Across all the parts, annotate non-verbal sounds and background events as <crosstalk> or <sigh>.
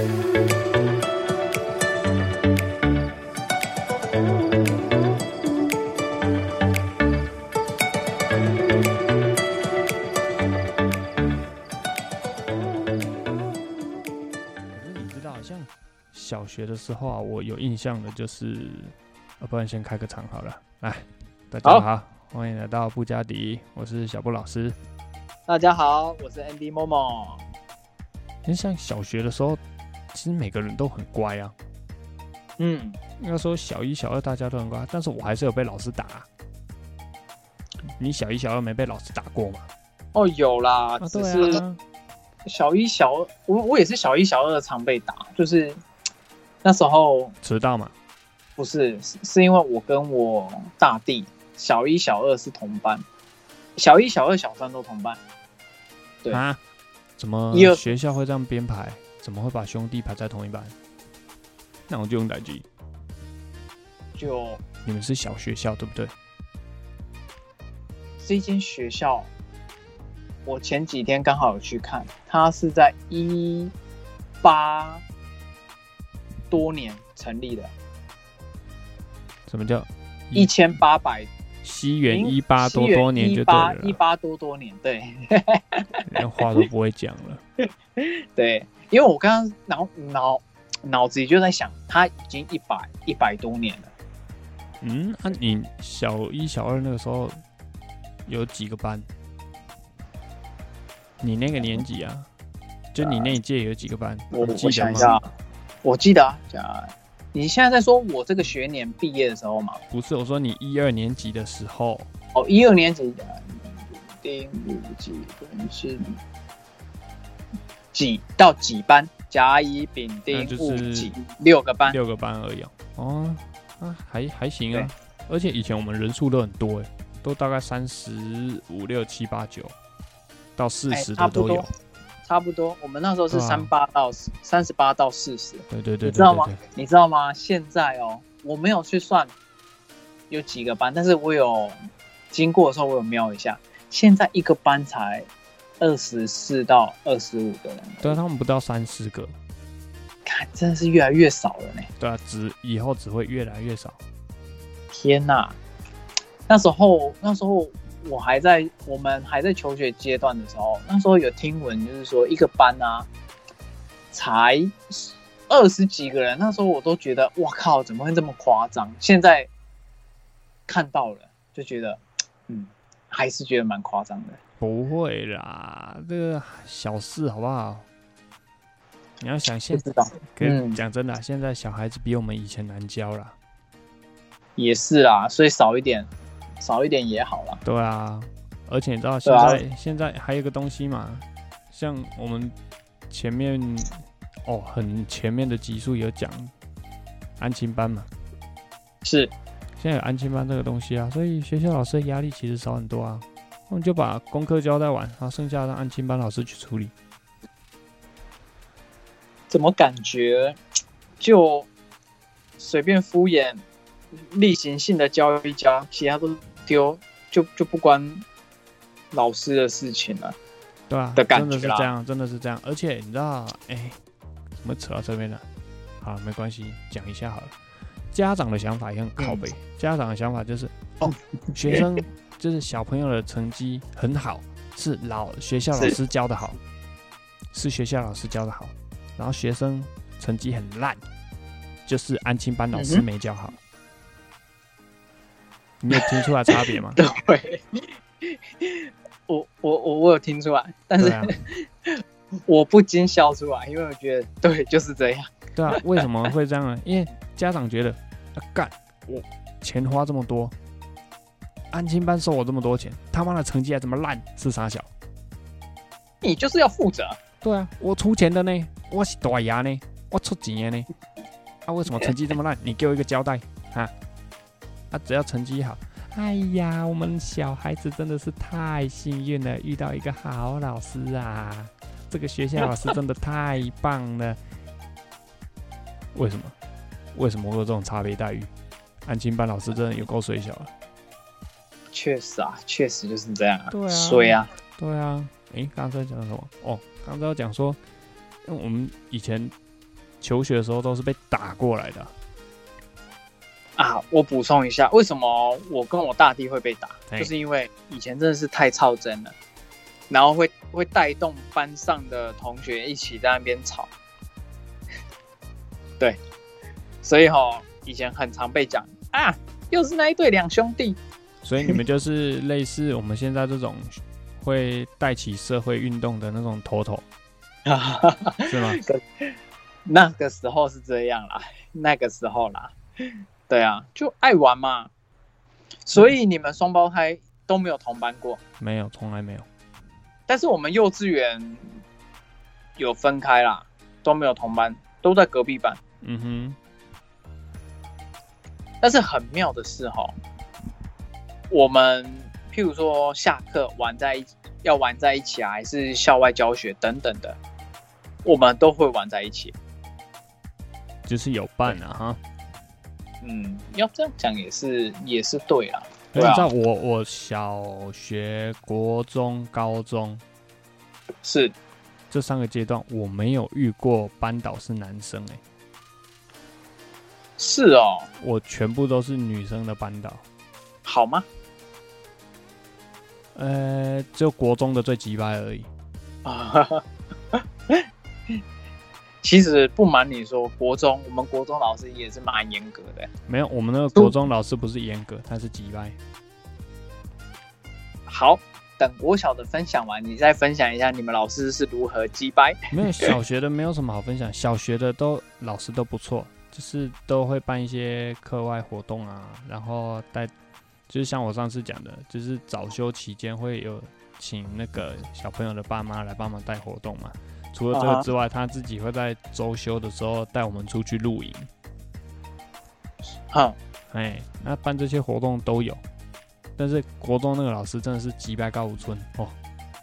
你知道，像小学的时候啊，我有印象的就是，啊，不然先开个场好了。来，大家好好，欢迎来到布加迪，我是小布老师。大家好，我是 Andy Momo。像小学的时候，其实每个人都很乖啊。嗯，应该说小一、小二大家都很乖，但是我还是有被老师打啊、你小一、小二没被老师打过吗？哦，有啦，啊，只是啊，小一、小二，我我也是小一、小二常被打，就是那时候迟到嘛。不是是是因为我跟我大弟小一、小二是同班，小一、小二、小三都同班。对啊？怎么学校会这样编排？怎么会把兄弟排在同一班？那我就用代机。就你们是小学校对不对？这间学校，我前几天刚好有去看，它是在一八多年成立的，什么叫一千八百西元一八多多年就对了啦，一八多多年，对连话都不会讲了。<laughs> 对，因为我刚刚脑脑脑子里就在想，他已经一百一百多年了，嗯，那、你小一、小二那个时候有几个班？你那个年级啊，就你那一届有几个班？我你记想一下，我记得啊，讲你现在在说我这个学年毕业的时候嘛？不是，我说你一二年级的时候，哦，一二年级的丁五几分是几到几班？甲乙丙丁戊己六个班，六个班而已哦。哦，啊，还还行啊。而且以前我们人数都很多哎，都大概三十五六七八九到四哎十的都有。差不多。我们那时候是三八到三十八到四十，对对对对你知道吗。你知道吗？现在哦，我没有去算有几个班，但是我有经过的时候，我有瞄一下，现在一个班才二十四到二十五个人，对啊，他们不到三十个。看真的是越来越少了呢。对啊，只以后只会越来越少。天呐，那时候那时候我还在我们还在求学阶段的时候，那时候有听闻，就是说一个班啊，才二十几个人，那时候我都觉得哇靠，怎么会这么夸张？现在看到了就觉得，嗯，还是觉得蛮夸张的。不会啦，这个小事好不好？你要想不现，知道，可嗯讲真的啊，现在小孩子比我们以前难教啦。也是啦，所以少一点，少一点也好啦。对啊，而且你知道现在、现在还有一个东西嘛，像我们前面哦很前面的集数有讲安亲班嘛，是，现在有安亲班这个东西啊，所以学校老师的压力其实少很多啊。我们就把功课交代完，然后剩下让安亲班老师去处理。怎么感觉就随便敷衍、例行性的教一教，其他都丢，就就不关老师的事情了。对啊，的感真的觉是这样，真的是这样。而且你知道，哎、怎么扯到这边了？好，没关系，讲一下好了。家长的想法也很靠背，家长的想法就是，哦，<laughs> 学生就是小朋友的成绩很好，是老学校老师教的好，是学校老师教的好，然后学生成绩很烂，就是安亲班老师没教好。你有听出来差别吗？<laughs> 对，我我我我有听出来，但是、啊，<laughs> 我不禁笑出来，因为我觉得对，就是这样。对啊，为什么会这样呢？因为家长觉得，啊干，我钱花这么多，安亲班收我这么多钱，他妈的成绩还这么烂，是傻小？你就是要负责，对啊，我出钱的呢，我是大牙呢，我出钱的呢，啊，为什么成绩这么烂？<laughs> 你给我一个交代啊！啊，只要成绩好，哎呀，我们小孩子真的是太幸运了，遇到一个好老师啊！这个学校老师真的太棒了。为什么？为什么会有这种差别待遇？安亲班老师真的有够水小了。确实啊，确实就是这样啊，对啊。衰啊，对啊，诶，刚才讲什么？哦，刚才讲说，因为我们以前求学的时候都是被打过来的。啊、啊，我补充一下，为什么我跟我大弟会被打，嘿。就是因为以前真的是太操真了，然后会会带动班上的同学一起在那边吵，<laughs> 对，所以哈、以前很常被讲啊，又是那一对两兄弟，所以你们就是类似我们现在这种会带起社会运动的那种头头，<laughs> 是吗？那个时候是这样啦，那个时候啦，对啊，就爱玩嘛，所以你们双胞胎都没有同班过。没有，从来没有。但是我们幼稚园有分开啦，都没有同班，都在隔壁班。嗯哼，但是很妙的是哈，我们譬如说下课玩在一起要玩在一起啊，还是校外教学等等的，我们都会玩在一起。就是有伴啊哈。嗯，要这样讲也是也是对啦。你对啊知道我我小学、国中、高中是这三个阶段，我没有遇过班导是男生哎、是哦，我全部都是女生的班导。好吗？呃，就国中的最鸡掰而已。啊，<laughs> 其实不瞒你说，国中我们国中老师也是蛮严格的。没有，我们那个国中老师不是严格，他是鸡掰。好，等国小的分享完，你再分享一下你们老师是如何击败。没有小学的没有什么好分享，<laughs> 小学的都老师都不错，就是都会办一些课外活动啊，然后带，就是像我上次讲的，就是早休期间会有请那个小朋友的爸妈来帮忙带活动嘛。除了这个之外，他自己会在周休的时候带我们出去露营，哼，哎，那办这些活动都有。但是国中那个老师真的是击败高五村哦，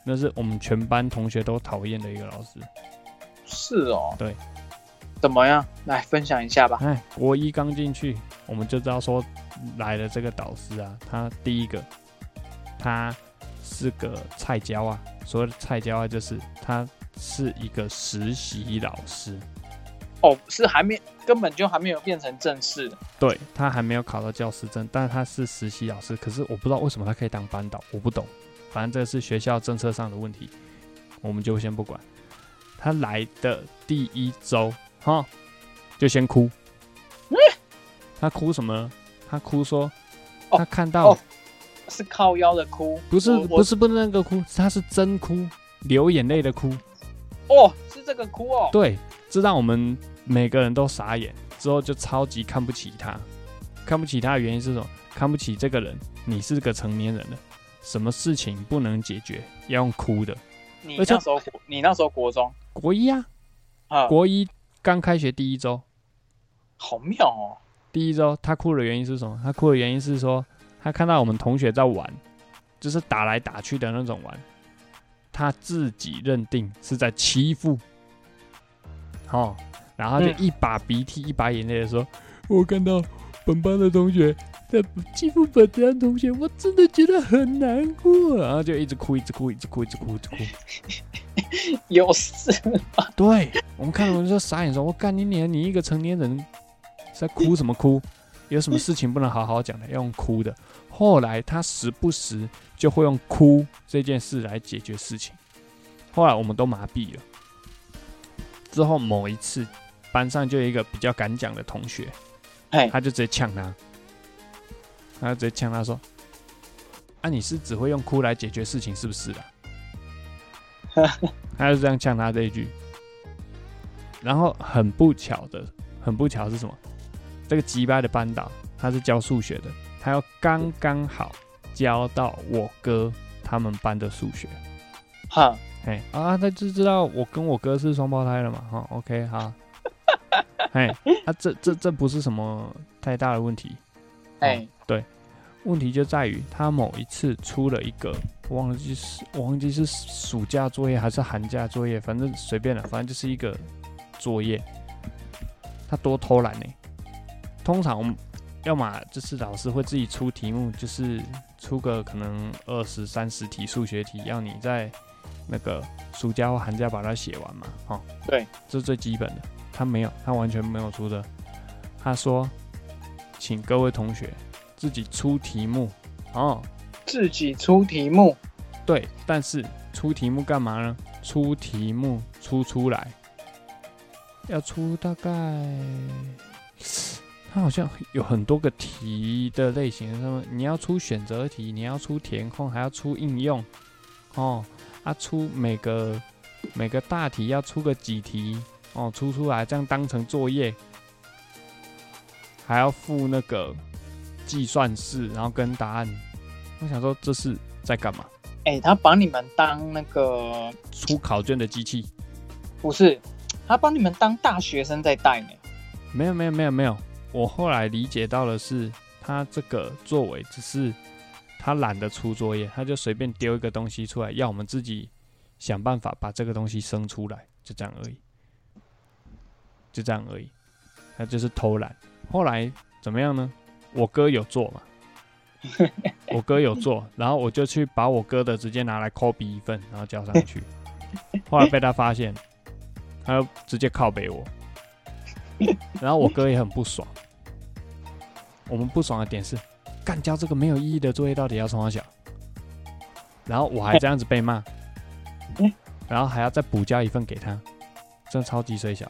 那是我们全班同学都讨厌的一个老师。是哦，对，怎么样？来分享一下吧。哎，国一刚进去，我们就知道说来的这个导师啊，他第一个，他是个菜椒啊。所谓的菜椒啊，就是他是一个实习老师，哦，是还没，根本就还没有变成正式的。对他还没有考到教师证，但是他是实习老师。可是我不知道为什么他可以当班导，我不懂。反正这是学校政策上的问题，我们就先不管。他来的第一周，哈，就先哭。他哭什么呢？他哭说，哦他看到、哦是靠腰的哭，不是不是不是那个哭，他是真哭，流眼泪的哭。哦，是这个哭哦。对，这让我们每个人都傻眼，之后就超级看不起他。看不起他的原因是什么？看不起这个人，你是个成年人了，什么事情不能解决，要用哭的。你那时候国，你那时候国中国一啊，啊，国一刚开学第一周，好妙哦。第一周他哭的原因是什么？他哭的原因是说，他看到我们同学在玩，就是打来打去的那种玩，他自己认定是在欺负，哦，然后就嗯一把鼻涕一把眼泪的说：“我看到本班的同学在欺负本班同学，我真的觉得很难过。”然后就一直哭，一直哭，一直哭，一直哭，一直哭。<laughs> 有事对我们看了我们就傻眼说：“我干你娘！你一个成年人在哭什么哭？有什么事情不能好好讲的，要用哭的。”后来他时不时就会用哭这件事来解决事情。后来我们都麻痹了。之后某一次，班上就有一个比较敢讲的同学，哎，他就直接呛他，他就直接呛他说：“啊，你是只会用哭来解决事情是不是啊？” <laughs> 他就这样呛他这一句。然后很不巧的，很不巧是什么？这个吉拜的班导他是教数学的，他要刚刚好教到我哥他们班的数学。哈，哎啊，他就知道我跟我哥是双胞胎了嘛，哈，OK，好，<laughs> 哎，啊，这这这不是什么太大的问题，哎，对。问题就在于他某一次出了一个，我忘记是我忘记是暑假作业还是寒假作业，反正随便了，反正就是一个作业，他多偷懒呢。通常要么就是老师会自己出题目，就是出个可能二十三十题数学题，要你在那个暑假或寒假把它写完嘛，哈、对，这是最基本的。他没有，他完全没有出的。他说，请各位同学自己出题目哦。自己出题目，对，但是出题目干嘛呢？出题目出出来，要出大概，它好像有很多个题的类型，什么你要出选择题，你要出填空，还要出应用，哦，啊，出每个每个大题要出个几题，哦，出出来这样当成作业，还要附那个计算式，然后跟答案。我想说这是在干嘛？哎、他把你们当那个出考卷的机器？不是，他把你们当大学生在带呢。没有没有没有没有，我后来理解到的是，他这个作为只是他懒得出作业，他就随便丢一个东西出来，要我们自己想办法把这个东西生出来，就这样而已，就这样而已，他就是偷懒。后来怎么样呢？我哥有做嘛，<laughs> 我哥有做，然后我就去把我哥的直接拿来 copy 一份，然后交上去。<laughs> 后来被他发现，他就直接靠北我，<laughs> 然后我哥也很不爽。我们不爽的点是，干交这个没有意义的作业到底要从哪小？然后我还这样子被骂，然后还要再补交一份给他，真的超级水小。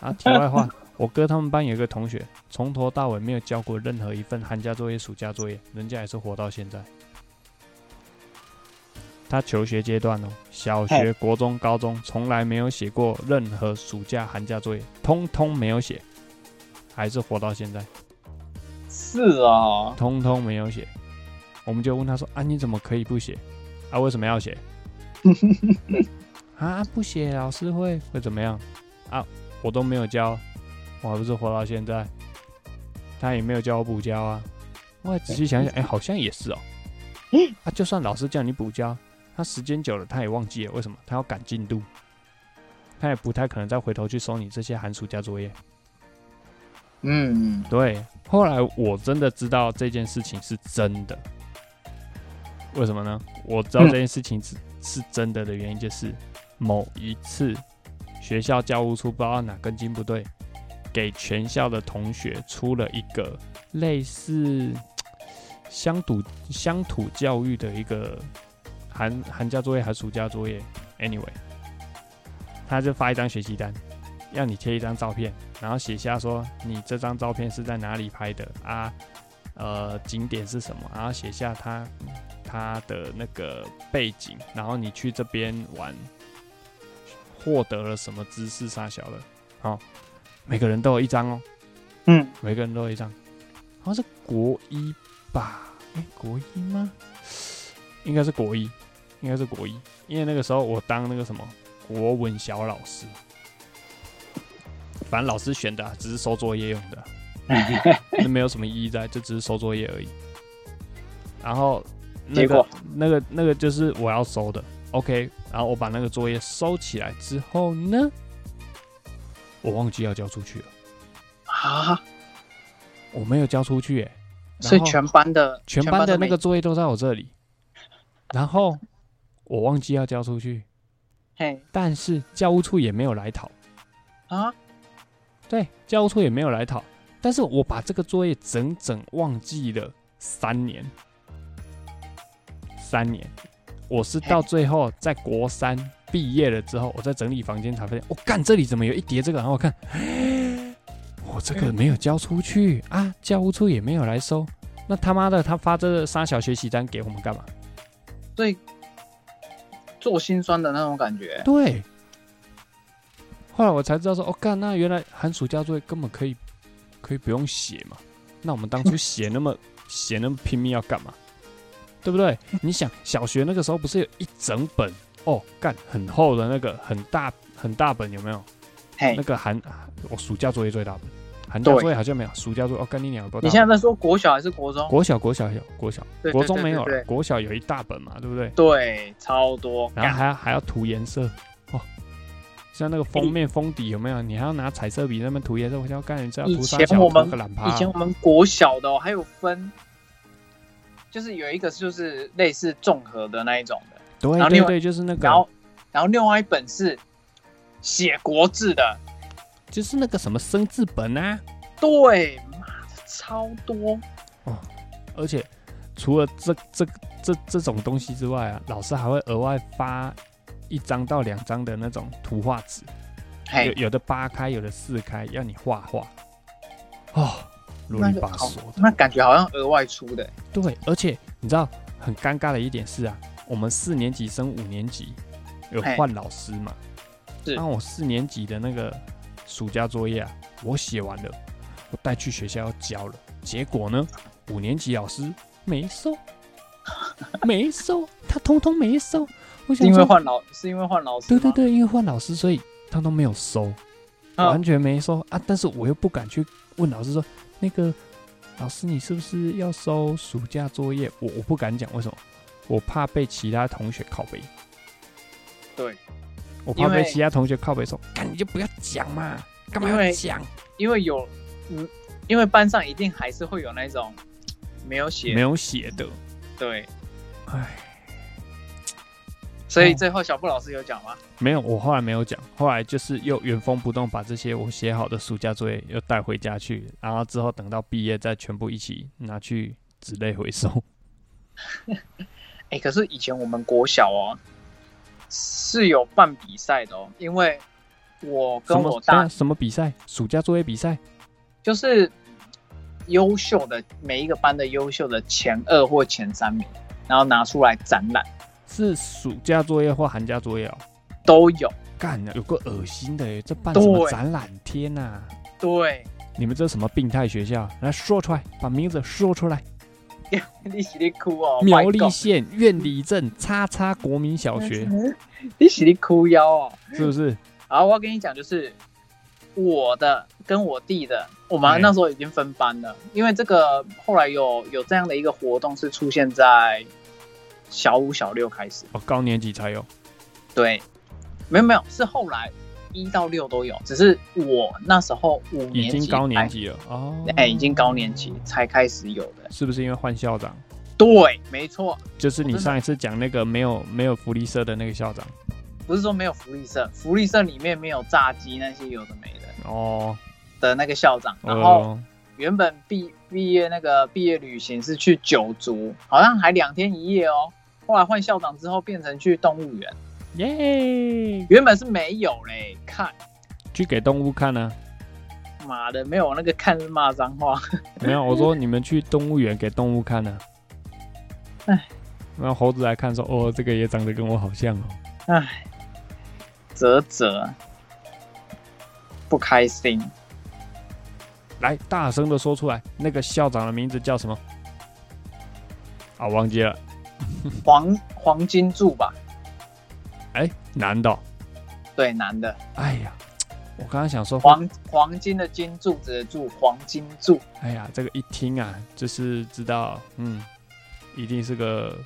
啊，题外话，我哥他们班有一个同学，从头到尾没有交过任何一份寒假作业、暑假作业，人家也是活到现在。他求学阶段哦，小学、国中、高中从来没有写过任何暑假、寒假作业，通通没有写，还是活到现在，是啊，通通没有写。我们就问他说：“啊，你怎么可以不写？啊，为什么要写？<laughs> 啊，不写老师会会怎么样？啊，我都没有教，我还不是活到现在？他也没有叫我补交啊。我还仔细想想，哎、好像也是哦。啊，就算老师叫你补交，他时间久了他也忘记了，为什么？他要赶进度，他也不太可能再回头去收你这些寒暑假作业。嗯，对，后来我真的知道这件事情是真的。为什么呢？我知道这件事情是、是真的的原因，就是某一次学校教务处不知道哪根筋不对，给全校的同学出了一个类似乡土乡土教育的一个寒寒假作业还是暑假作业，anyway，他就发一张学习单，要你贴一张照片，然后写下说你这张照片是在哪里拍的啊，呃，景点是什么，然后写下他他的那个背景，然后你去这边玩获得了什么知识啥小的，好、每个人都有一张哦，嗯，每个人都有一张，好像是国一吧？哎、国一吗？应该是国一，应该是国一，因为那个时候我当那个什么国文小老师，反正老师选的啊、只是收作业用的啊，<laughs> 那没有什么意义在，就只是收作业而已。然后那个那个那个就是我要收的，OK。然后我把那个作业收起来之后呢，我忘记要交出去了，啊，我没有交出去、欸，所以全班的全班的那个作业都在我这里，然后我忘记要交出去，嘿。但是教务处也没有来讨，啊，对，教务处也没有来讨，但是我把这个作业整整忘记了三年，三年，我是到最后在国三毕业了之后，我在整理房间才发现，我、干这里怎么有一叠这个？然后我看，<gasps> 我这个没有交出去啊，教务处也没有来收，那他妈的他发这个三小学习单给我们干嘛？所以做心酸的那种感觉。对，后来我才知道说，哦，干，那原来寒暑假作业根本可以可以不用写嘛。那我们当初写那么 <laughs> 写那么拼命要干嘛？对不对？你想小学那个时候不是有一整本哦，干很厚的那个很大很大本有没有？嘿那，个寒我暑假作业最大本，寒假作业好像没有，暑假作业哦，干你两个？你现在在说国小还是国中？国小国小有国小，对国中没有了，国小有一大本嘛，对不对？对，超多。然后还要还要涂颜色哦，像那个封面封底有没有？你还要拿彩色笔在那边涂颜色，我想要干，你知道以涂三小涂前我们个懒趴以前我们国小的、哦、还有分，就是有一个就是类似综合的那一种的，对然后另外对对，就是那个。然后然后另外一本是写国字的，就是那个什么生字本啊，对，妈的超多。哦。而且除了这这这这种东西之外啊，老师还会额外发一张到两张的那种图画纸，有，有的八开，有的四开，要你画画。哦，啰里那个好吧嗦的。那感觉好像额外出的。对，而且你知道很尴尬的一点是啊，我们四年级升五年级有换老师嘛，是那我四年级的那个暑假作业啊，我写完了，我带去学校要交了，结果呢，五年级老师没收，没收，他通通没收。因为，换老，是因为换老师。对对对，因为换老师，所以他都没有收。嗯完全没收啊！但是我又不敢去问老师说，那个老师你是不是要收暑假作业？我我不敢讲，为什么？我怕被其他同学拷贝，对，我怕被其他同学拷贝说，干你就不要讲嘛，干嘛要讲？因为有，嗯，因为班上一定还是会有那种没有写，没有写的，对，唉，所以哦最后小布老师有讲吗？没有，我后来没有讲，后来就是又原封不动把这些我写好的暑假作业又带回家去，然后之后等到毕业再全部一起拿去纸类回收。<laughs> 哎、可是以前我们国小哦是有办比赛的哦，因为我跟我大啊什么比赛？暑假作业比赛？就是优秀的每一个班的优秀的前二或前三名，然后拿出来展览是暑假作业或寒假作业哦？都有。干了，有个恶心的耶！这办什么展览？天哪、对，你们这什么病态学校？来说出来，把名字说出来。<laughs> 你是你哭哦，苗栗县苑里镇叉叉国民小学，<laughs> 你是你哭腰哦。是不是？好，我要跟你讲，就是我的跟我弟的，我们哎那时候已经分班了，因为这个后来有有这样的一个活动是出现在小五、小六开始，哦，高年级才有。对，没有没有，是后来一到六都有，只是我那时候五已年级经高年，级了哦。哎、已经高年级才开始有的，是不是因为换校长？对，没错，就是你上一次讲那个没有没有福利社的那个校长不是说没有福利社，福利社里面没有炸鸡那些有的没的哦。的那个校长，然后。呃原本毕毕业那个毕业旅行是去九族，好像还两天一夜哦。后来换校长之后变成去动物园，耶，原本是没有嘞。看去给动物看呢、妈的，没有那个看是骂脏话。没有，<laughs> 我说你们去动物园给动物看呢、哎，然后猴子来看说：“哦，这个也长得跟我好像哦。哎，啧啧，不开心。”来，大声的说出来，那个校长的名字叫什么？啊，忘记了。黄黄金柱吧？哎，男的哦、对，男的，哎呀，我刚刚想说，黄黄金的金柱子的柱，黄金柱。哎呀，这个一听啊，就是知道，嗯，一定是个，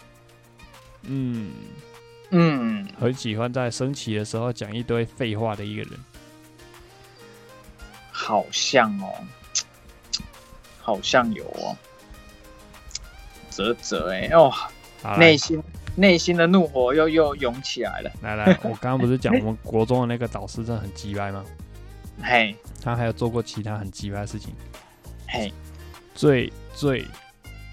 嗯，嗯，很喜欢在升旗的时候讲一堆废话的一个人。好像哦，好像有哦。啧啧，哎哦，内心内心的怒火又又涌起来了。来来，我刚刚不是讲 <laughs> 我们国中的那个导师真的很鸡掰吗？嘿，他还有做过其他很鸡掰的事情。嘿，最最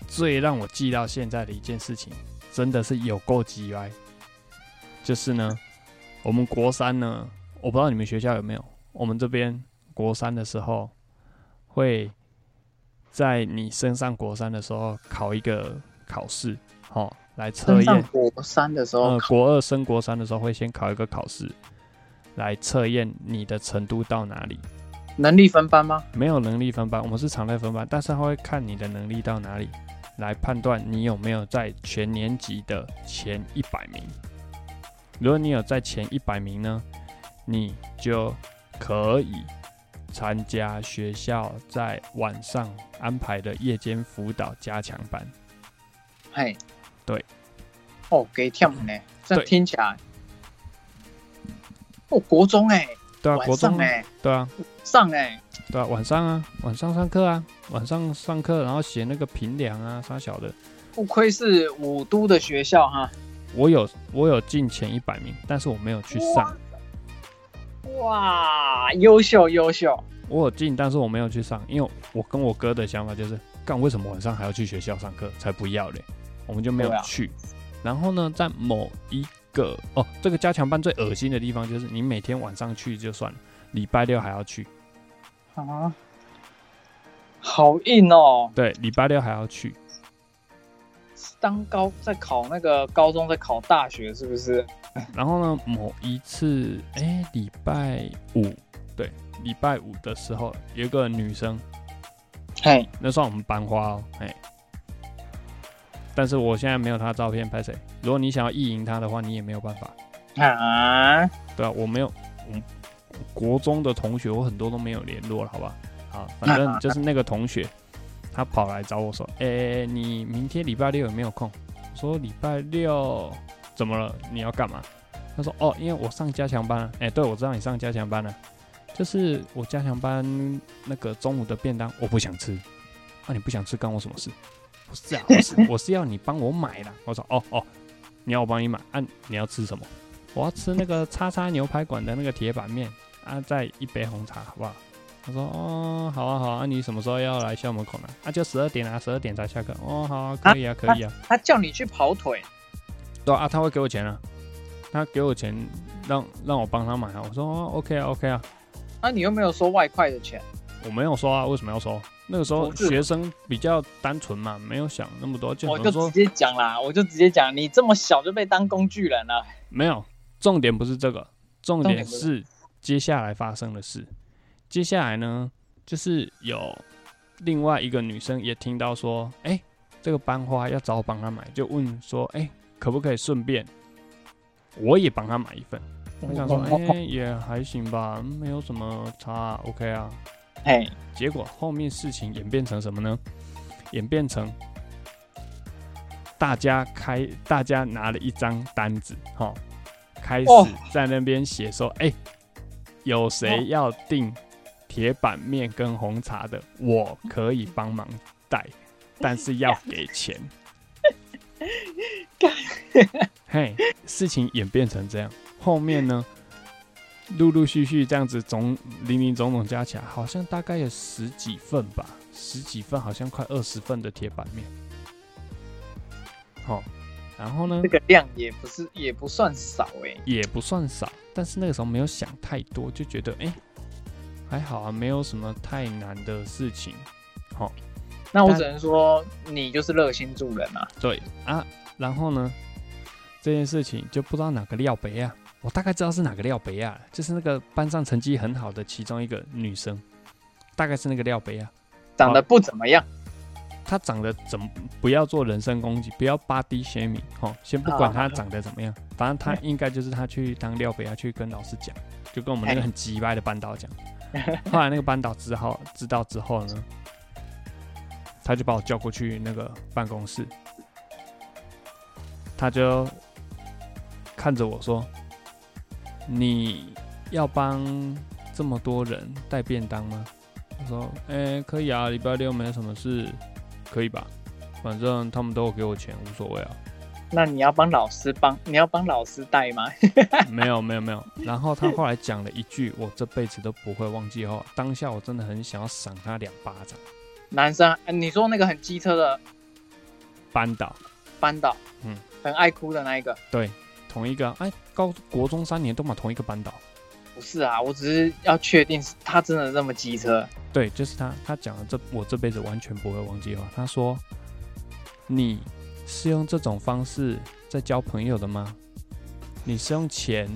最让我记到现在的一件事情，真的是有够鸡歪。就是呢，我们国三呢，我不知道你们学校有没有，我们这边国三的时候，会在你升上国三的时候考一个考试，哦，来测验。国三的时候呃，国二升国三的时候会先考一个考试，来测验你的程度到哪里。能力分班吗？没有能力分班，我们是常态分班，但是他会看你的能力到哪里，来判断你有没有在全年级的前一百名。如果你有在前一百名呢，你就可以参加学校在晚上安排的夜间辅导加强班。嘿，对，哦，给跳呢，这听起来，哦，国中哎，对啊，晚国中哎，对啊，上哎，对啊，晚上啊，晚上上课啊，晚上上课，然后写那个评量啊，啥小的。不愧是五都的学校哈。我有我有进前一百名，但是我没有去上。哇，优秀优秀，我有进，但是我没有去上，因为我跟我哥的想法就是，干为什么晚上还要去学校上课？才不要嘞！我们就没有去。然后呢，在某一个哦，这个加强班最恶心的地方就是，你每天晚上去就算了，礼拜六还要去。啊，好硬哦！对，礼拜六还要去。当高在考那个高中，在考大学，是不是？然后呢，某一次，哎，礼拜五，对，礼拜五的时候，有一个女生，嘿，那算我们班花哦，哎。但是我现在没有她的照片拍谁？如果你想要意淫她的话，你也没有办法。啊，对啊，我没有，我国中的同学，我很多都没有联络了，好吧？好，反正就是那个同学，他跑来找我说：“哎、你明天礼拜六有没有空？”说：“礼拜六怎么了？你要干嘛？”他说：“哦，因为我上加强班了。”哎，对，我知道你上加强班了，就是我加强班那个中午的便当我不想吃，那、你不想吃干我什么事？不是啊，我是我是要你帮我买啦。我说：“哦哦，你要我帮你买，啊，你要吃什么？”我要吃那个叉叉牛排馆的那个铁板面啊，再一杯红茶，好不好？他说哦，好啊好啊，啊你什么时候要来校门口呢？啊，就十二点啊，十二点才下课。哦，好啊，可以啊，可以啊。他叫你去跑腿，对啊，他会给我钱啊，他给我钱让让我帮他买啊。我说哦，OK 啊，OK 啊，那、你又没有收外快的钱，我没有收啊，为什么要收？那个时候学生比较单纯嘛，没有想那么多，就我就直接讲啦，我就直接讲，你这么小就被当工具人了。没有，重点不是这个，重点是接下来发生的事。接下来呢，就是有另外一个女生也听到说，哎、这个班花要找我帮她买，就问说，哎、可不可以顺便我也帮他买一份？我想说，哎、也还行吧，没有什么差、啊、，OK 啊。嘿，结果后面事情演变成什么呢？演变成大家开，大家拿了一张单子，哈，开始哦在那边写说，哎、有谁要订铁板面跟红茶的，我可以帮忙带，但是要给钱。<laughs> <laughs> <laughs> <laughs> 嘿，事情演变成这样，后面呢，陆陆续续这样子总零零总总加起来，好像大概有十几份吧，十几份，好像快二十份的铁板面。好、然后呢这，个量也不是也不算少哎、也不算少，但是那个时候没有想太多，就觉得哎、还好啊，没有什么太难的事情。好、但那我只能说你就是热心助人啊。对啊，然后呢，这件事情就不知道哪个廖北啊，我大概知道是哪个廖北啊，就是那个班上成绩很好的其中一个女生，大概是那个廖北啊。长得不怎么样，她长得怎么不要做人身攻击，不要 body shaming 哦，先不管她长得怎么样，反正她应该就是她去当廖北啊，去跟老师讲，就跟我们那个很急掰的班导讲。<laughs> 后来那个班导知道知道之后呢，他就把我叫过去那个办公室，他就看着我说：“你要帮这么多人带便当吗？”我说：“哎、可以啊，礼拜六没什么事，可以吧？反正他们都有给我钱，无所谓啊。<laughs> 那你要帮老师帮，你要帮老师带吗？<laughs> 没有，没有，没有。然后他后来讲了一句我这辈子都不会忘记的话，当下我真的很想要赏他两巴掌。男生，呃你说那个很机车的班导，班导，嗯，很爱哭的那一个，对，同一个，哎，高国中三年都嘛同一个班导。不是啊，我只是要确定是他真的这么机车。对，就是他，他讲了这我这辈子完全不会忘记的话。他说：“你是用这种方式在交朋友的吗？你是用钱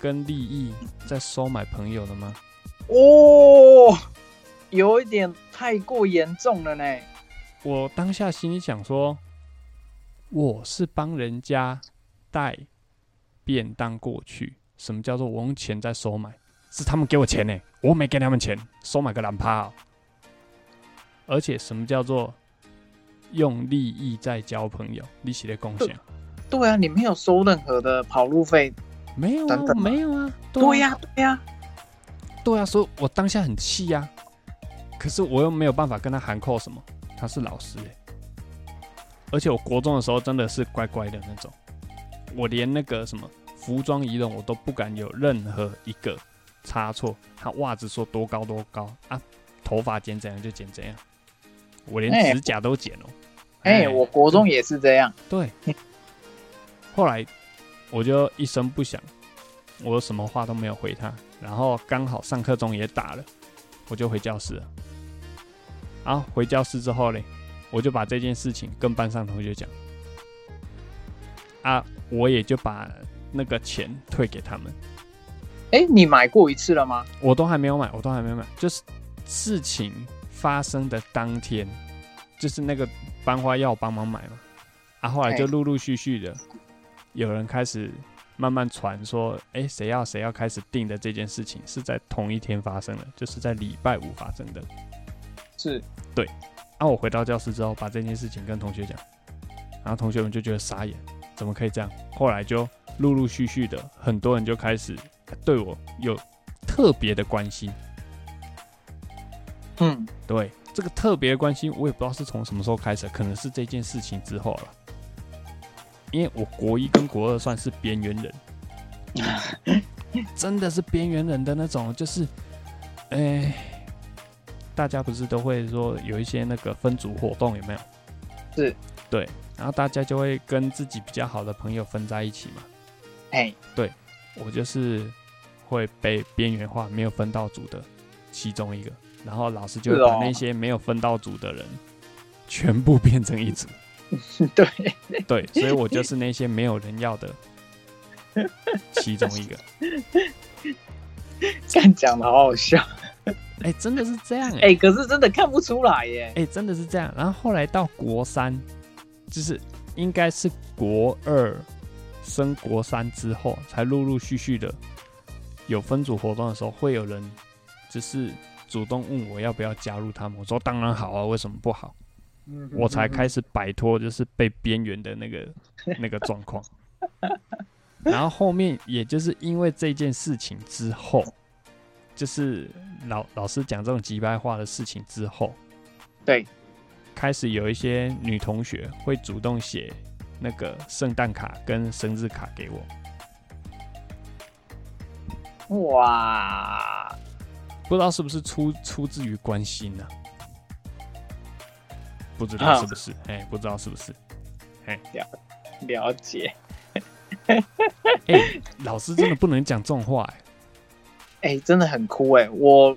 跟利益在收买朋友的吗哦，有一点太过严重了呢。？”我当下心里想说：“我是帮人家带便当过去，什么叫做我用钱在收买？是他们给我钱呢、我没给他们钱，收买个懒趴、哦。而且什么叫做用利益在交朋友？利息的贡献对啊，你没有收任何的跑路费。没有啊等，等没有啊，对呀、呀、对呀、对啊，所以我当下很气呀、可是我又没有办法跟他喊扣什么，他是老师哎、而且我国中的时候真的是乖乖的那种，我连那个什么服装仪容我都不敢有任何一个差错，他袜子说多高多高啊，头发剪怎样就剪怎样，我连哎指甲都剪哦。哎、我国中也是这样。对，<laughs> 后来我就一声不响，我什么话都没有回他，然后刚好上课钟也打了，我就回教室了。然后回教室之后嘞，我就把这件事情跟班上同学讲，啊，我也就把那个钱退给他们，哎、你买过一次了吗？我都还没有买，我都还没有买，就是事情发生的当天，就是那个班花要我帮忙买嘛，啊，后来就哎。陆陆续续的有人开始慢慢传说，哎、谁要谁要开始定的这件事情是在同一天发生的，就是在礼拜五发生的。是，啊，我回到教室之后，把这件事情跟同学讲，然后同学们就觉得傻眼，怎么可以这样？后来就陆陆续续的，很多人就开始对我有特别的关心。嗯，对这个特别的关心，我也不知道是从什么时候开始，可能是这件事情之后了。因为我国一跟国二算是边缘人，<laughs> 真的是边缘人的那种，就是，哎、大家不是都会说有一些那个分组活动有没有？是，对，然后大家就会跟自己比较好的朋友分在一起嘛。哎、对我就是会被边缘化，没有分到组的其中一个，然后老师就把那些没有分到组的人全部变成一组。<laughs> 对，对，所以我就是那些没有人要的其中一个。<laughs> 干讲的好好笑。<laughs> 哎、真的是这样哎、哎、可是真的看不出来耶。哎、真的是这样。然后后来到国三，就是应该是国二升国三之后，才陆陆续续的有分组活动的时候，会有人就是主动问我要不要加入他们。我说当然好啊，为什么不好？嗯我才开始摆脱就是被边缘的那个 <laughs> 那个状况。然后后面也就是因为这件事情之后，就是老老师讲这种急白话的事情之后，对，开始有一些女同学会主动写那个圣诞卡跟生日卡给我，哇，不知道是不是出出自于关心呢、不知道啊是不是？哎、不知道是不是？了解。<laughs> 哎、老师真的不能讲这种话、哎。哎、真的很酷哎！我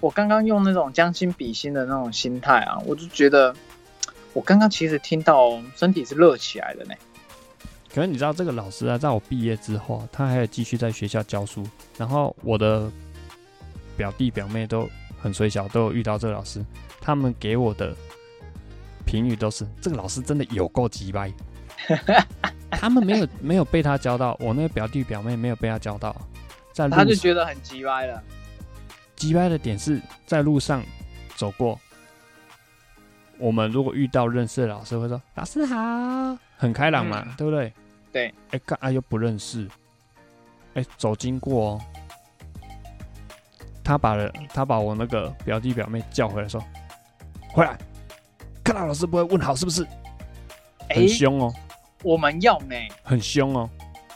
我刚刚用那种将心比心的那种心态啊，我就觉得我刚刚其实听到身体是热起来的呢。可是你知道这个老师啊，在我毕业之后啊，他还有继续在学校教书。然后我的表弟表妹都很水小，都有遇到这个老师，他们给我的评语都是这个老师真的有够鸡掰。<laughs> 他们没有没有被他教到，我那个表弟表妹没有被他教到，他就觉得很急歪了。急歪的点是在路上走过，我们如果遇到认识的老师，会说老师好，很开朗嘛，嗯对不对？对。哎，干啊又不认识，哎，走经过哦，他把人他把我那个表弟表妹叫回来说，回来，看到老师不会问好是不是？哎、很凶哦，我们要呢，很凶哦。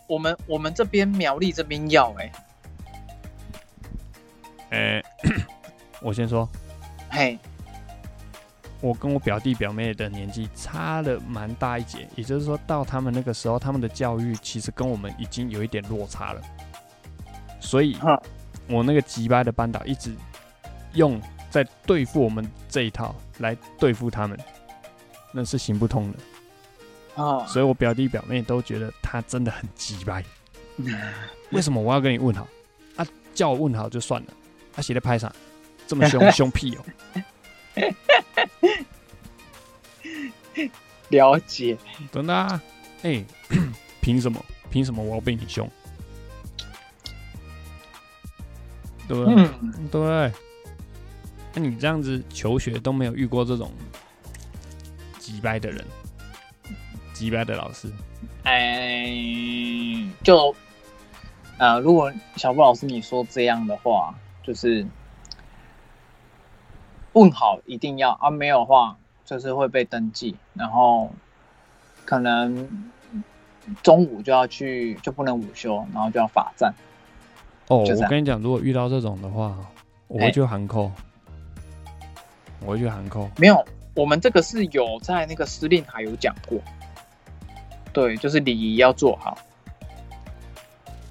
我们我们这边苗栗这边要哎，哎，我先说，嘿，我跟我表弟表妹的年纪差了蛮大一截，也就是说到他们那个时候，他们的教育其实跟我们已经有一点落差了，所以我那个急掰的班导一直用在对付我们这一套来对付他们，那是行不通的。哦，所以我表弟表妹都觉得他真的很急掰。<laughs> 为什么我要跟你问好？啊，叫我问好就算了，他写的拍上这么凶 <laughs> 凶屁哦。<laughs> 了解。真的啊？哎、<coughs> 凭什么？凭什么我要被你凶？对不对？那、你这样子求学都没有遇过这种急掰的人，急掰的老师？哎，就呃，如果小布老师你说这样的话，就是问好一定要啊，没有的话就是会被登记，然后可能中午就要去，就不能午休，然后就要罚站。哦，我跟你讲，如果遇到这种的话，我会哎去函扣，我会去函扣。没有，我们这个是有在那个司令台有讲过，对，就是礼仪要做好，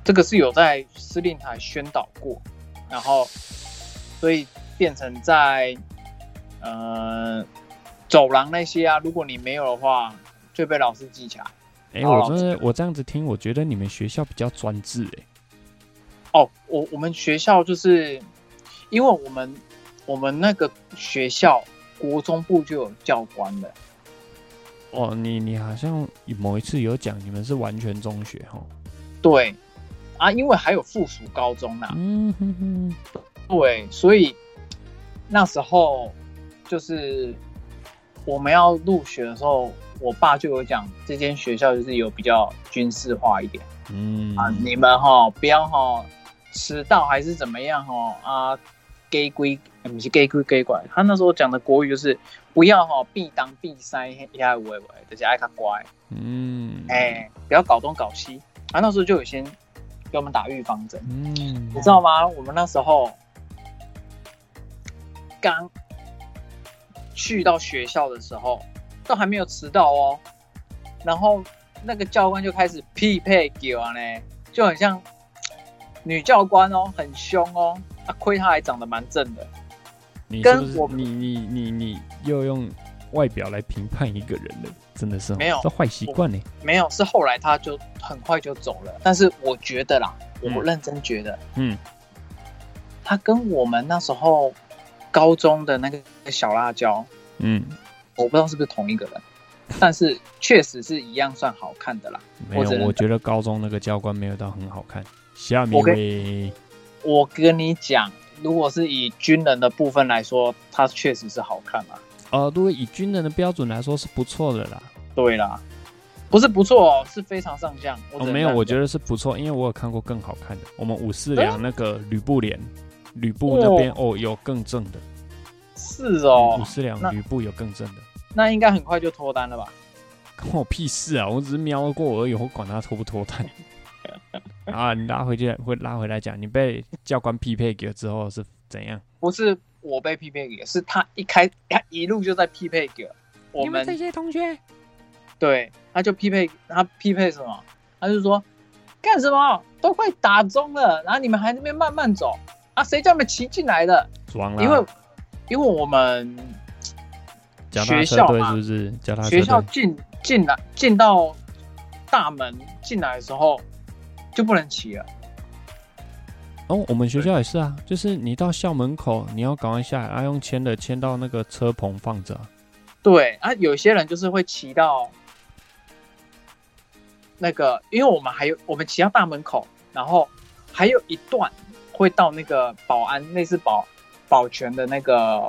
这个是有在司令台宣导过，然后所以变成在呃走廊那些啊，如果你没有的话，就被老师记起来。哎、好我真的我这样子听，我觉得你们学校比较专制哎、哦，我我们学校就是因为我们我们那个学校国中部就有教官的，哦，你你好像某一次有讲你们是完全中学哈。对啊，因为还有附属高中啦，嗯哼哼，对，所以那时候就是我们要入学的时候，我爸就有讲，这间学校就是有比较军事化一点。嗯。啊，你们哈不要哈迟到还是怎么样哈啊，给规不是给规给拐，他那时候讲的国语就是不要哈必当必塞呀喂喂，就是爱他乖，嗯，哎、不要搞东搞西，啊那时候就有先给我们打预防针。嗯，你知道吗？我们那时候刚去到学校的时候，都还没有迟到哦。然后那个教官就开始匹配给我呢，就很像女教官哦，很凶哦。啊，亏她还长得蛮正的。你是跟我你你你你又用外表来评判一个人了？真的是哦没有这坏习惯呢。没有，是后来他就很快就走了。但是我觉得啦，我嗯认真觉得，嗯，他跟我们那时候高中的那个小辣椒，嗯，我不知道是不是同一个人，但是确实是一样算好看的啦。没有，我觉得高中那个教官没有到很好看。下面我跟，我跟你讲，如果是以军人的部分来说，他确实是好看啊。呃，如果以军人的标准来说是不错的啦。对啦，不是不错哦，是非常上相。我哦，没有，我觉得得是不错，因为我有看过更好看的。我们五四两那个吕布连，吕布那边哦有更正的，是哦五，四两那吕布有更正的。那应该很快就脱单了吧？关我屁事啊！我只是瞄过而已，我管他脱不脱单。<laughs> 啊，你拉回去会拉回来讲，你被教官匹配给了之后是怎样？不是我被匹配给，是他一开他一路就在匹配给我们这些同学，对，他就匹配他匹配什么？他就说干什么？都快打钟了，然后你们还在那边慢慢走啊？谁叫你们骑进来的？因为因为我们学校嘛队是不是？学校进进来进到大门进来的时候就不能骑了。哦，我们学校也是啊，就是你到校门口，你要赶快下来，啊，用签的签到那个车棚放着啊。对啊，有些人就是会骑到那个，因为我们还有我们骑到大门口，然后还有一段会到那个保安类似保保全的那个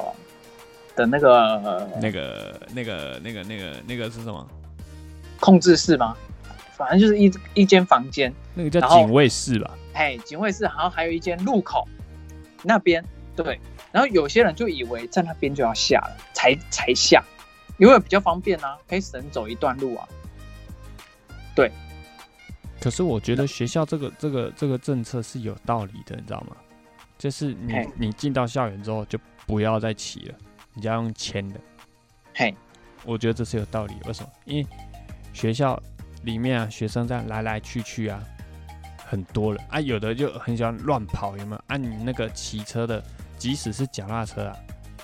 的那个那个、那个、那个、那个、那个是什么？控制室吗？反正就是一一间房间，那个叫警卫室吧？哎，警卫室，好像还有一间路口那边，对。然后有些人就以为在那边就要下了，才才下，因为比较方便啊，可以省走一段路啊。对可是我觉得学校这个这个这个政策是有道理的，你知道吗？就是你你进到校园之后就不要再骑了，你就要用牵的。嘿，我觉得这是有道理。为什么？因为学校里面啊，学生这样来来去去啊，很多人啊，有的就很喜欢乱跑，有没有？啊，你那个骑车的，即使是脚踏车啊，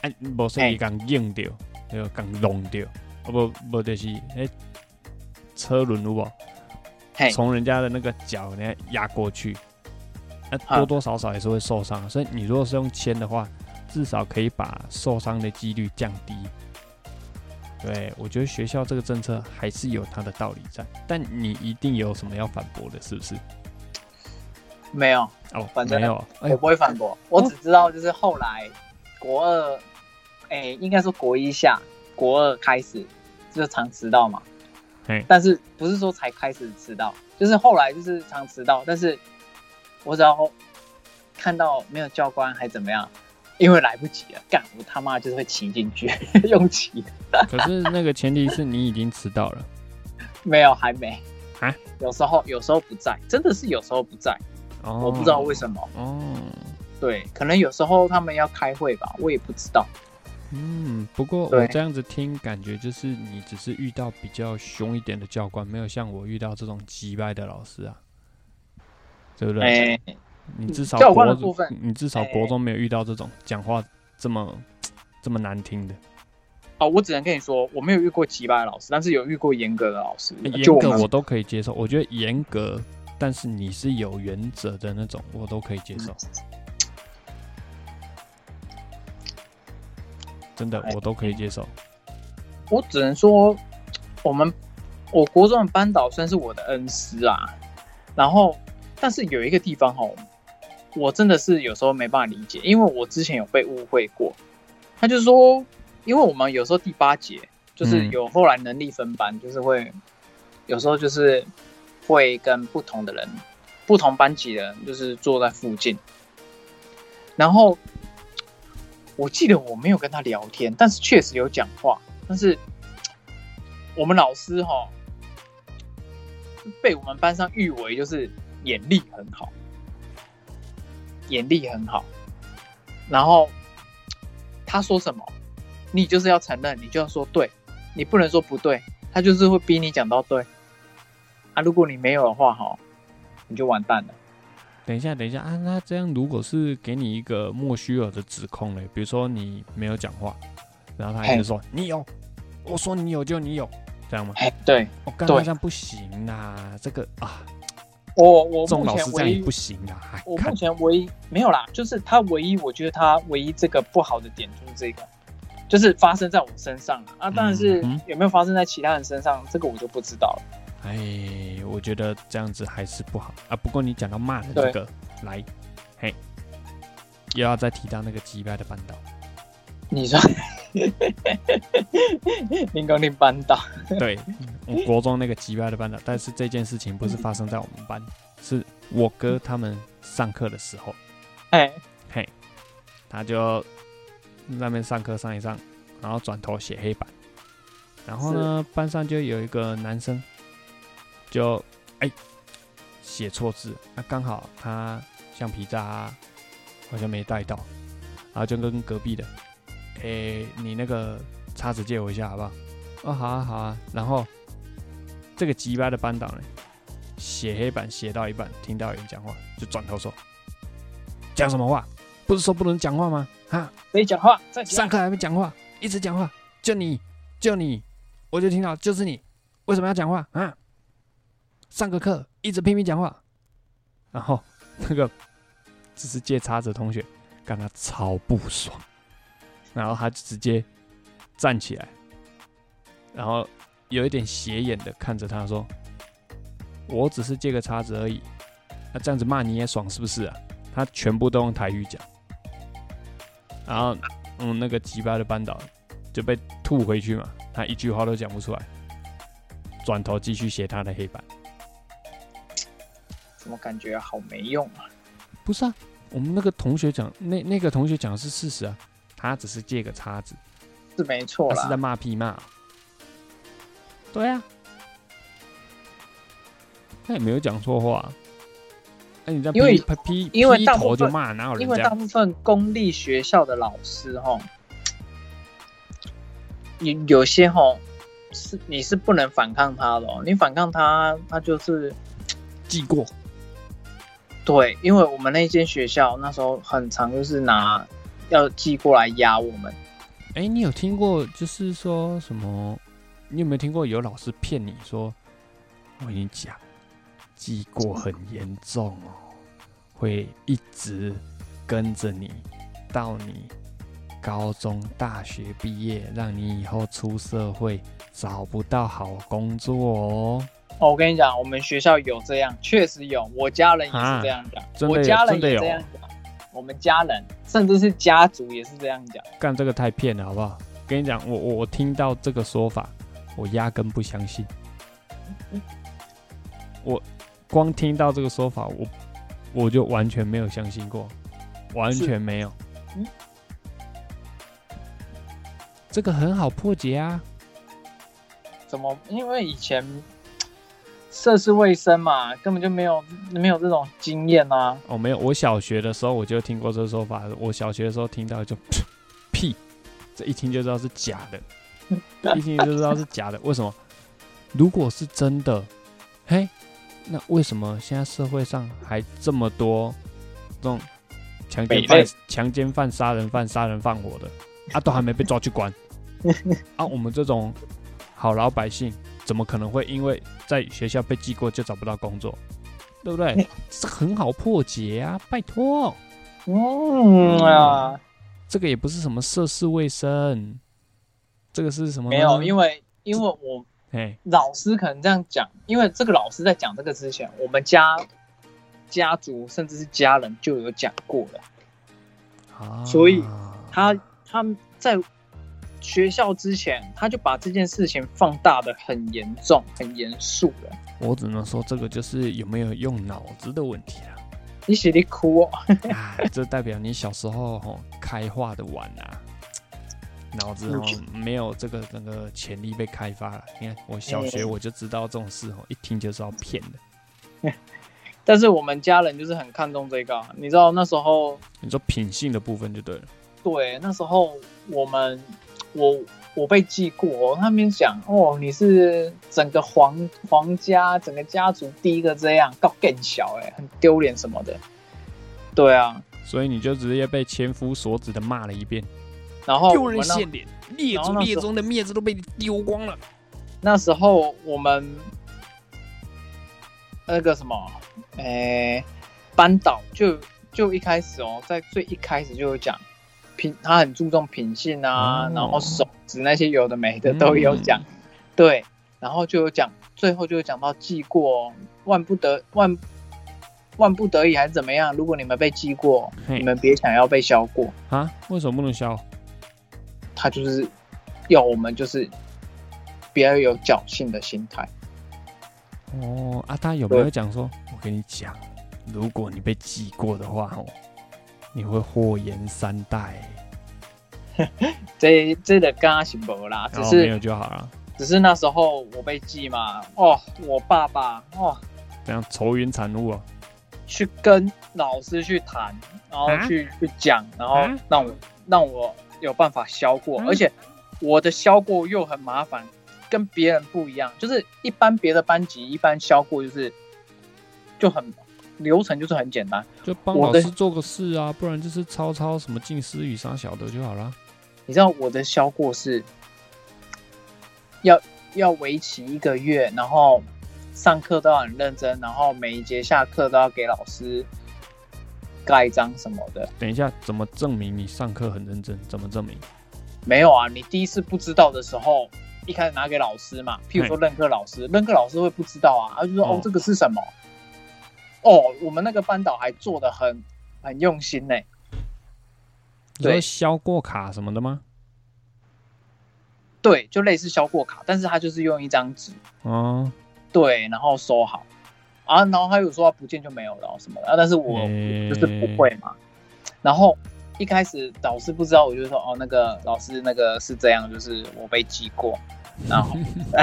啊，无说伊讲硬掉，那个讲弄掉，啊不不就是诶，车轮如果？从人家的那个脚呢压过去，那好多多少少也是会受伤。所以你如果是用铅的话，至少可以把受伤的几率降低。对，我觉得学校这个政策还是有它的道理在，但你一定有什么要反驳的，是不是？没有，哦，反正没有，我不会反驳，我只知道就是后来国二，哎、应该说国一下，国二开始就常迟到嘛。嘿。但是不是说才开始迟到，就是后来就是常迟到，但是我只要看到没有教官还怎么样，因为来不及了，干我他妈就是会骑进去 <laughs> 用骑，可是那个前提是你已经迟到了。<laughs> 没有还没。啊，有时候有时候不在，真的是有时候不在。哦我不知道为什么。哦，对，可能有时候他们要开会吧，我也不知道。嗯，不过我这样子听，感觉就是你只是遇到比较凶一点的教官，没有像我遇到这种击败的老师啊，对不对？哎、你至少教官的国部分你至少哎国中没有遇到这种讲话这么这么难听的。哦，我只能跟你说，我没有遇过奇葩的老师，但是有遇过严格的老师。严格我都可以接受，我觉得严格，但是你是有原则的那种，我都可以接受。真的哎，我都可以接受。我只能说，我们我国中的班导算是我的恩师啊。然后，但是有一个地方哈，我真的是有时候没办法理解，因为我之前有被误会过。他就说，因为我们有时候第八节就是嗯有后来能力分班，就是会有时候就是会跟不同的人、不同班级的人就是坐在附近，然后我记得我没有跟他聊天，但是确实有讲话。但是我们老师哈被我们班上誉为就是眼力很好，眼力很好。然后他说什么，你就是要承认，你就要说对，你不能说不对，他就是会逼你讲到对。啊，如果你没有的话哈，你就完蛋了。等一下，等一下啊，那这样如果是给你一个莫须有的指控嘞，比如说你没有讲话，然后他一直说你有，我说你有就你有，这样吗？哎，对我刚对刚这样不行啊，这个啊，我我这种目老师这样也前唯一不行啊，<laughs> 我目前唯一没有啦，就是他唯一我觉得他唯一这个不好的点就是这个，就是发生在我身上啊。当然是有没有发生在其他人身上，这个我就不知道了。哎，我觉得这样子还是不好。啊。不过你讲到骂的这个，来，嘿，又要再提到那个击败的班导，你说，<laughs> 林公林班导，对，我国中那个击败的班导，但是这件事情不是发生在我们班，是我哥他们上课的时候，哎，嘿，他就那边上课上一上，然后转头写黑板，然后呢，班上就有一个男生就哎写错字，那刚好他橡皮擦好像没带到，然后就跟隔壁的，哎，你那个叉子借我一下好不好？哦，好啊好啊，然后这个鸡巴的班长呢，写黑板写到一半，听到有人讲话，就转头说。讲什么话？不是说不能讲话吗？哈，没讲话，上课还没讲话，一直讲话，就你，就你，我就听到就是你，为什么要讲话啊？<laughs> 上个课一直拼命讲话，然后那个只是借叉子同学跟他超不爽，然后他就直接站起来，然后有一点斜眼的看着他说：“我只是借个叉子而已，那这样子骂你也爽是不是啊？”他全部都用台语讲，然后嗯，那个鸡巴的班导就被吐回去嘛，他一句话都讲不出来，转头继续写他的黑板。怎么感觉好没用啊？不是啊，我们那个同学讲，那那个同学讲的是事实啊，他只是借个叉子，是没错他是在啦，骂屁骂。对啊，他也没有讲错话。那、你在因为劈劈因为劈大部分头就骂，哪有人因为大？部分公立学校的老师哦，有有些吼是你是不能反抗他的哦，你反抗他，他就是记过，对，因为我们那间学校那时候很常就是拿要寄过来压我们，哎、你有听过就是说什么？你有没有听过有老师骗你说，我跟你讲，记过很严重哦，会一直跟着你到你高中、大学毕业，让你以后出社会找不到好工作哦。哦，我跟你讲，我们学校有这样，确实有，我家人也是这样讲，我家人也这样讲，我们家人甚至是家族也是这样讲。干这个太骗了，好不好？跟你讲，我我我听到这个说法，我压根不相信。我光听到这个说法，我我就完全没有相信过，完全没有。嗯这个很好破解啊！怎么？因为以前涉世未深嘛，根本就没有没有这种经验啊。哦，没有，我小学的时候我就听过这个说法，我小学的时候听到就 <laughs> 屁，这一听就知道是假的，<laughs> 一听就知道是假的。为什么？如果是真的，嘿，那为什么现在社会上还这么多这种强奸犯强奸犯、杀人犯、杀人放火的啊，都还没被抓去关 <laughs> 啊？我们这种好老百姓，怎么可能会因为在学校被记过就找不到工作？对不对？这很好破解啊！拜托，嗯啊，这个也不是什么涉世未深，这个是什么？没有，因为因为我哎，老师可能这样讲，因为这个老师在讲这个之前，我们家家族甚至是家人就有讲过了。啊所以他他在学校之前，他就把这件事情放大的很严重、很严肃了。我只能说这个就是有没有用脑子的问题啦。你写的哭哦，啊，这代表你小时候吼开化的晚啊，脑子哦没有这个那个潜力被开发了。你看我小学嗯我就知道这种事哦，一听就是要骗的。<laughs> 但是我们家人就是很看重这个啊、你知道那时候你说品性的部分就对了。对，那时候我们我我被记过，他们讲哦，你是整个皇皇家整个家族第一个这样，告更小哎、很丢脸什么的。对啊，所以你就直接被千夫所指的骂了一遍，然后丢人现脸，列祖然后那时候列宗的面子都被你丢光了。那时候我们那个什么，诶、班导就就一开始哦，在最一开始就有讲品，他很注重品性啊，哦然后手指那些有的没的都有讲，<laughs> 对，然后就有讲，最后就有讲到记过，万不得万万不得已还是怎么样，如果你们被记过，你们别想要被消过，啊？为什么不能消？他就是要我们就是不要有侥幸的心态。哦啊，他有没有讲说？我跟你讲，如果你被记过的话，哦，你会祸延三代。<laughs> 这这的刚刚是没啦，只是、没有就好了。只是那时候我被记嘛，哦，我爸爸哦这样愁云惨雾啊！去跟老师去谈，然后啊去、去讲，然后啊让我让我有办法消过，嗯而且我的消过又很麻烦，跟别人不一样，就是一般别的班级一般消过就是就很流程就是很简单，就帮老师做个事啊，不然就是抄抄什么近思语啥小的就好了。你知道我的销过是要要为期一个月，然后上课都要很认真，然后每一节下课都要给老师盖章什么的。等一下，怎么证明你上课很认真？怎么证明？没有啊，你第一次不知道的时候，一开始拿给老师嘛，譬如说任课老师，任课老师会不知道啊，他就说哦哦这个是什么？哦，我们那个班导还做的很很用心呢、对。削过卡什么的吗？对，就类似消过卡，但是他就是用一张纸，哦，对，然后收好。啊，然后他有说他不见就没有了什么的，啊、但是我诶。就是不会嘛。然后一开始老师不知道，我就说哦，那个老师那个是这样，就是我被记过，然后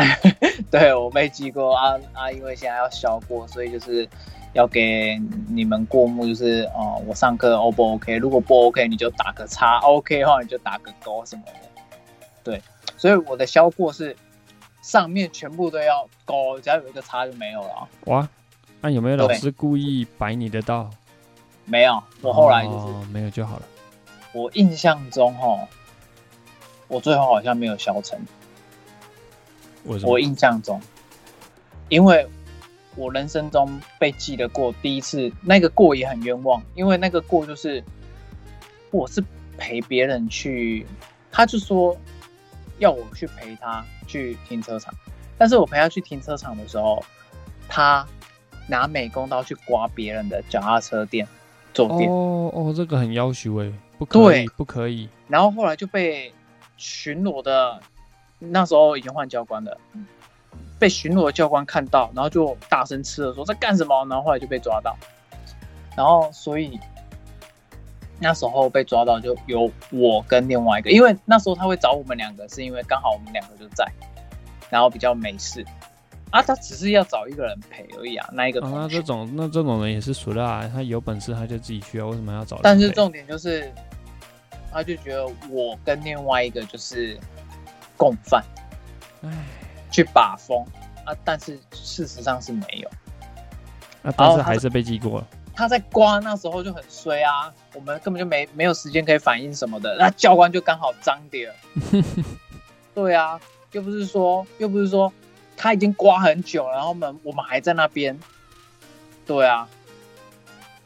<laughs> 对我被记过啊啊，因为现在要消过，所以就是要给你们过目，就是哦，我上课 O 不 OK？如果不 OK，你就打个叉；OK 的话，你就打个勾什么的。对，所以我的销过是上面全部都要勾，只要有一个叉就没有了啊。哇，那、有没有老师故意摆你的道？没有，我后来就是、哦、没有就好了。我印象中哈，我最后好像没有消成。为什么？我印象中，因为我人生中被记得过第一次，那个过也很冤枉，因为那个过就是我是陪别人去，他就说要我去陪他去停车场，但是我陪他去停车场的时候，他拿美工刀去刮别人的脚踏车垫坐垫。哦哦，这个很要求哎，不可以，不可以。然后后来就被巡逻的，那时候已经换教官了，被巡逻的教官看到，然后就大声斥责说在干什么，然后后来就被抓到，然后所以那时候被抓到就有我跟另外一个，因为那时候他会找我们两个，是因为刚好我们两个就在，然后比较没事，啊，他只是要找一个人陪而已啊，那一个啊，那这种那这种人也是熟的啊，他有本事他就自己去啊，为什么要找？但是重点就是，他就觉得我跟另外一个就是共犯唉，去把风啊，但是事实上是没有。那但是还是被记过了。他在刮那时候就很衰啊，我们根本就没没有时间可以反应什么的，那教官就刚好脏点。<laughs> 对啊，又不是说又不是说他已经刮很久了，然后我们我们还在那边。对啊，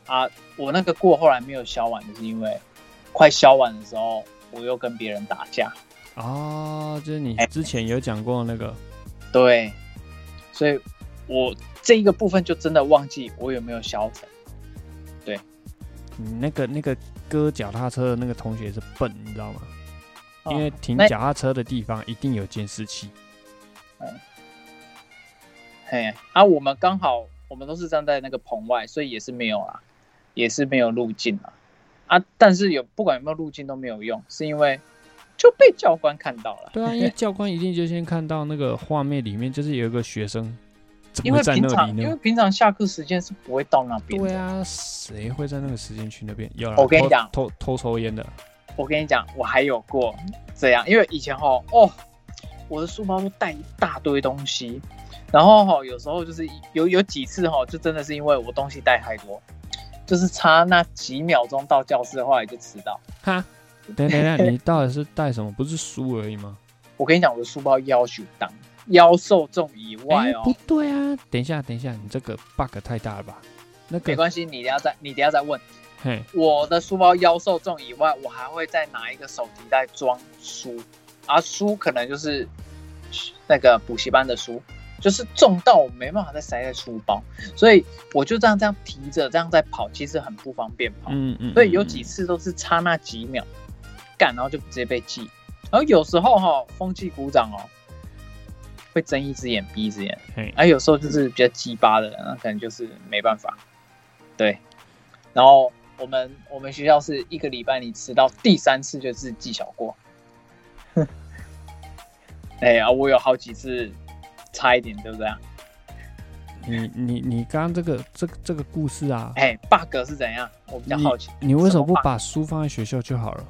啊，我那个过后来没有消完，就是因为快消完的时候，我又跟别人打架。哦，就是你哎之前有讲过那个，对，所以我这一个部分就真的忘记我有没有消成。你那个那个割脚踏车的那个同学是笨，你知道吗？哦因为停脚踏车的地方一定有监视器。嘿，啊，我们刚好我们都是站在那个棚外，所以也是没有啦，也是没有路径啦。啊，但是有不管有没有路径都没有用，是因为就被教官看到了。对啊，因为 <laughs> 教官一定就先看到那个画面里面，就是有一个学生怎因为么在那平常因为？平常下课时间是不会到那边的。对啊，谁会在那个时间去那边？有啦，偷我跟你讲偷偷抽烟的，我跟你讲，我还有过这样，因为以前哦哦，我的书包都带一大堆东西，然后吼有时候就是有有几次哦，就真的是因为我东西带太多，就是差那几秒钟到教室，的话也就迟到。哈。<laughs> 等等等，你到底是带什么？不是书而已吗？我跟你讲，我的书包要求当腰受重以外哎，哦，不对啊！等一下，等一下，你这个 bug 太大了吧？那个，没关系，你等一下再你等下再问。嘿，我的书包腰受重以外，我还会再拿一个手提袋装书，而书可能就是那个补习班的书，就是重到我没办法再塞在书包，所以我就这样这样提着这样在跑，其实很不方便跑。嗯嗯，所以有嗯几次都是差那几秒干，然后就直接被记。然后有时候哈、风气鼓掌哦，会睁一只眼闭一只眼。哎，而有时候就是比较鸡巴的人，那可能就是没办法。对，然后我们我们学校是一个礼拜你迟到第三次就是记小过。哎呀，我有好几次差一点，对不对啊？你你你刚刚这个这个这个故事啊，哎，bug 是怎样？我比较好奇。你为什么不？把书放在学校就好了？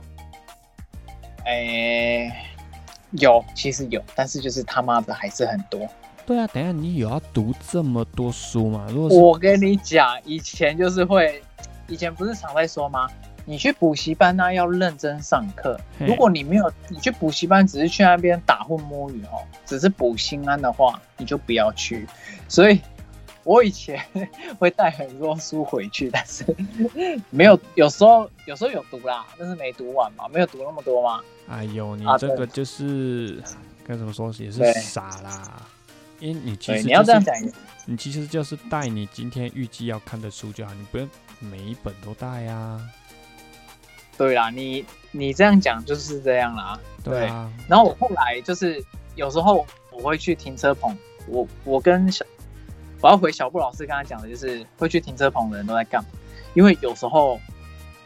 哎，有，其实有，但是就是他妈的还是很多。对啊，等一下你有要读这么多书吗？如果我跟你讲，以前就是会，以前不是常在说吗？你去补习班呢、要认真上课。如果你没有，你去补习班只是去那边打混摸鱼哦，只是补心安的话，你就不要去。所以，我以前 <laughs> 会带很多书回去，但是 <laughs> 没有，有时候有时候有读啦，但是没读完嘛，没有读那么多嘛。哎呦，你这个就是该怎么说，也是傻啦。因为你其对，实你要这样讲，你其实就是带你今天预计要看的书就好，你不用每一本都带啊。对啦，你你这样讲就是这样啦。对啊，然后我后来就是有时候我会去停车棚，我我跟小我要回小布老师刚才讲的，就是会去停车棚的人都在干嘛？因为有时候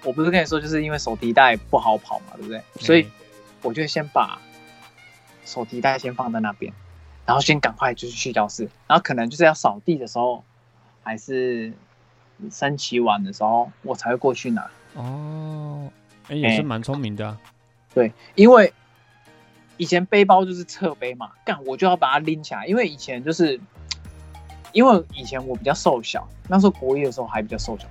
我不是跟你说，就是因为手提袋不好跑嘛，对不对？所以哎我就先把手提袋先放在那边，然后先赶快就是去教室，然后可能就是要扫地的时候，还是升旗晚的时候，我才会过去拿。哦，哎，也是哎蛮聪明的啊。对，因为以前背包就是侧背嘛，干我就要把它拎起来，因为以前就是，因为以前我比较瘦小，那时候国一的时候还比较瘦小，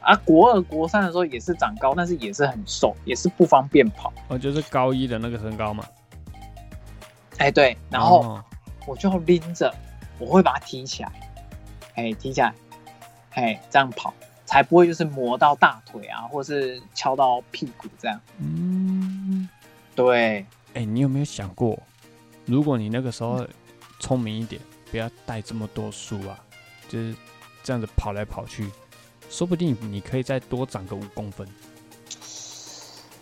啊，国二、国三的时候也是长高，但是也是很瘦，也是不方便跑。哦，就是高一的那个身高嘛。哎，对，然后哦我就拎着，我会把它提起来，哎，提起来，哎，这样跑才不会就是磨到大腿啊，或是敲到屁股这样。嗯，对，哎，你有没有想过，如果你那个时候聪明一点，不要带这么多书啊，就是这样子跑来跑去，说不定你可以再多长个五公分。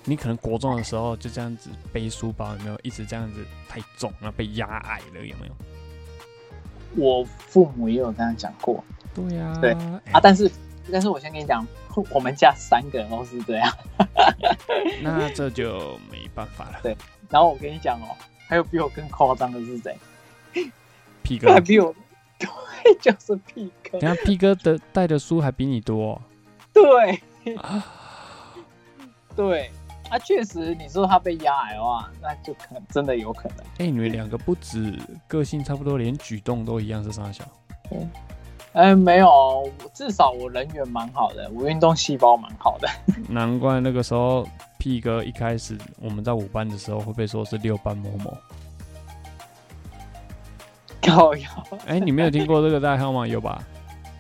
你可能国中的时候就这样子背书包，有没有一直这样子太重，然后被压矮了，有没有？我父母也有这样讲过。对呀、对哎啊，但是但是我先跟你讲，我们家三个人都是这样。<laughs> 那这就没办法了。对然后我跟你讲哦，还有比我更夸张的是谁？屁哥还比我对就是屁哥等，一下 P 哥的带的书还比你多哦、对，对，啊，确实，你说他被压矮的话，那就可能真的有可能。哎、你们两个不止个性差不多，连举动都一样是啥小？哎，没有，至少我人缘蛮好的，我运动细胞蛮好的。难怪那个时候 P 哥一开始我们在五班的时候会被说是六班某某。靠 <laughs> 腰哎、你没有听过这个代号吗？有吧？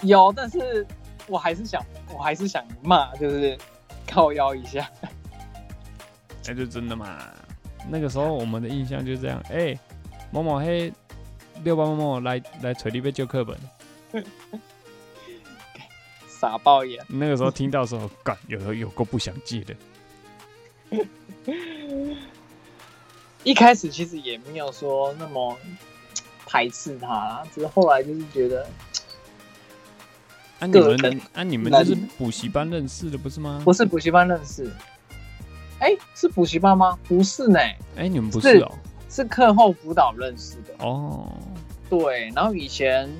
有，但是我还是想，我还是想骂，就是靠腰一下。哎、就真的嘛。那个时候我们的印象就这样，哎、某某黑，六八某某来来锤你被救课本。傻爆眼。那个时候听到的时候，干有有够不想借的。<laughs> 一开始其实也没有说那么排斥他啦，只是后来就是觉得啊，你们啊，你们就是人补习班认识的不是吗？不是补习班认识。哎、是补习班吗？不是呢，哎、你们不是是哦、是课后辅导认识的。哦，对，然后以前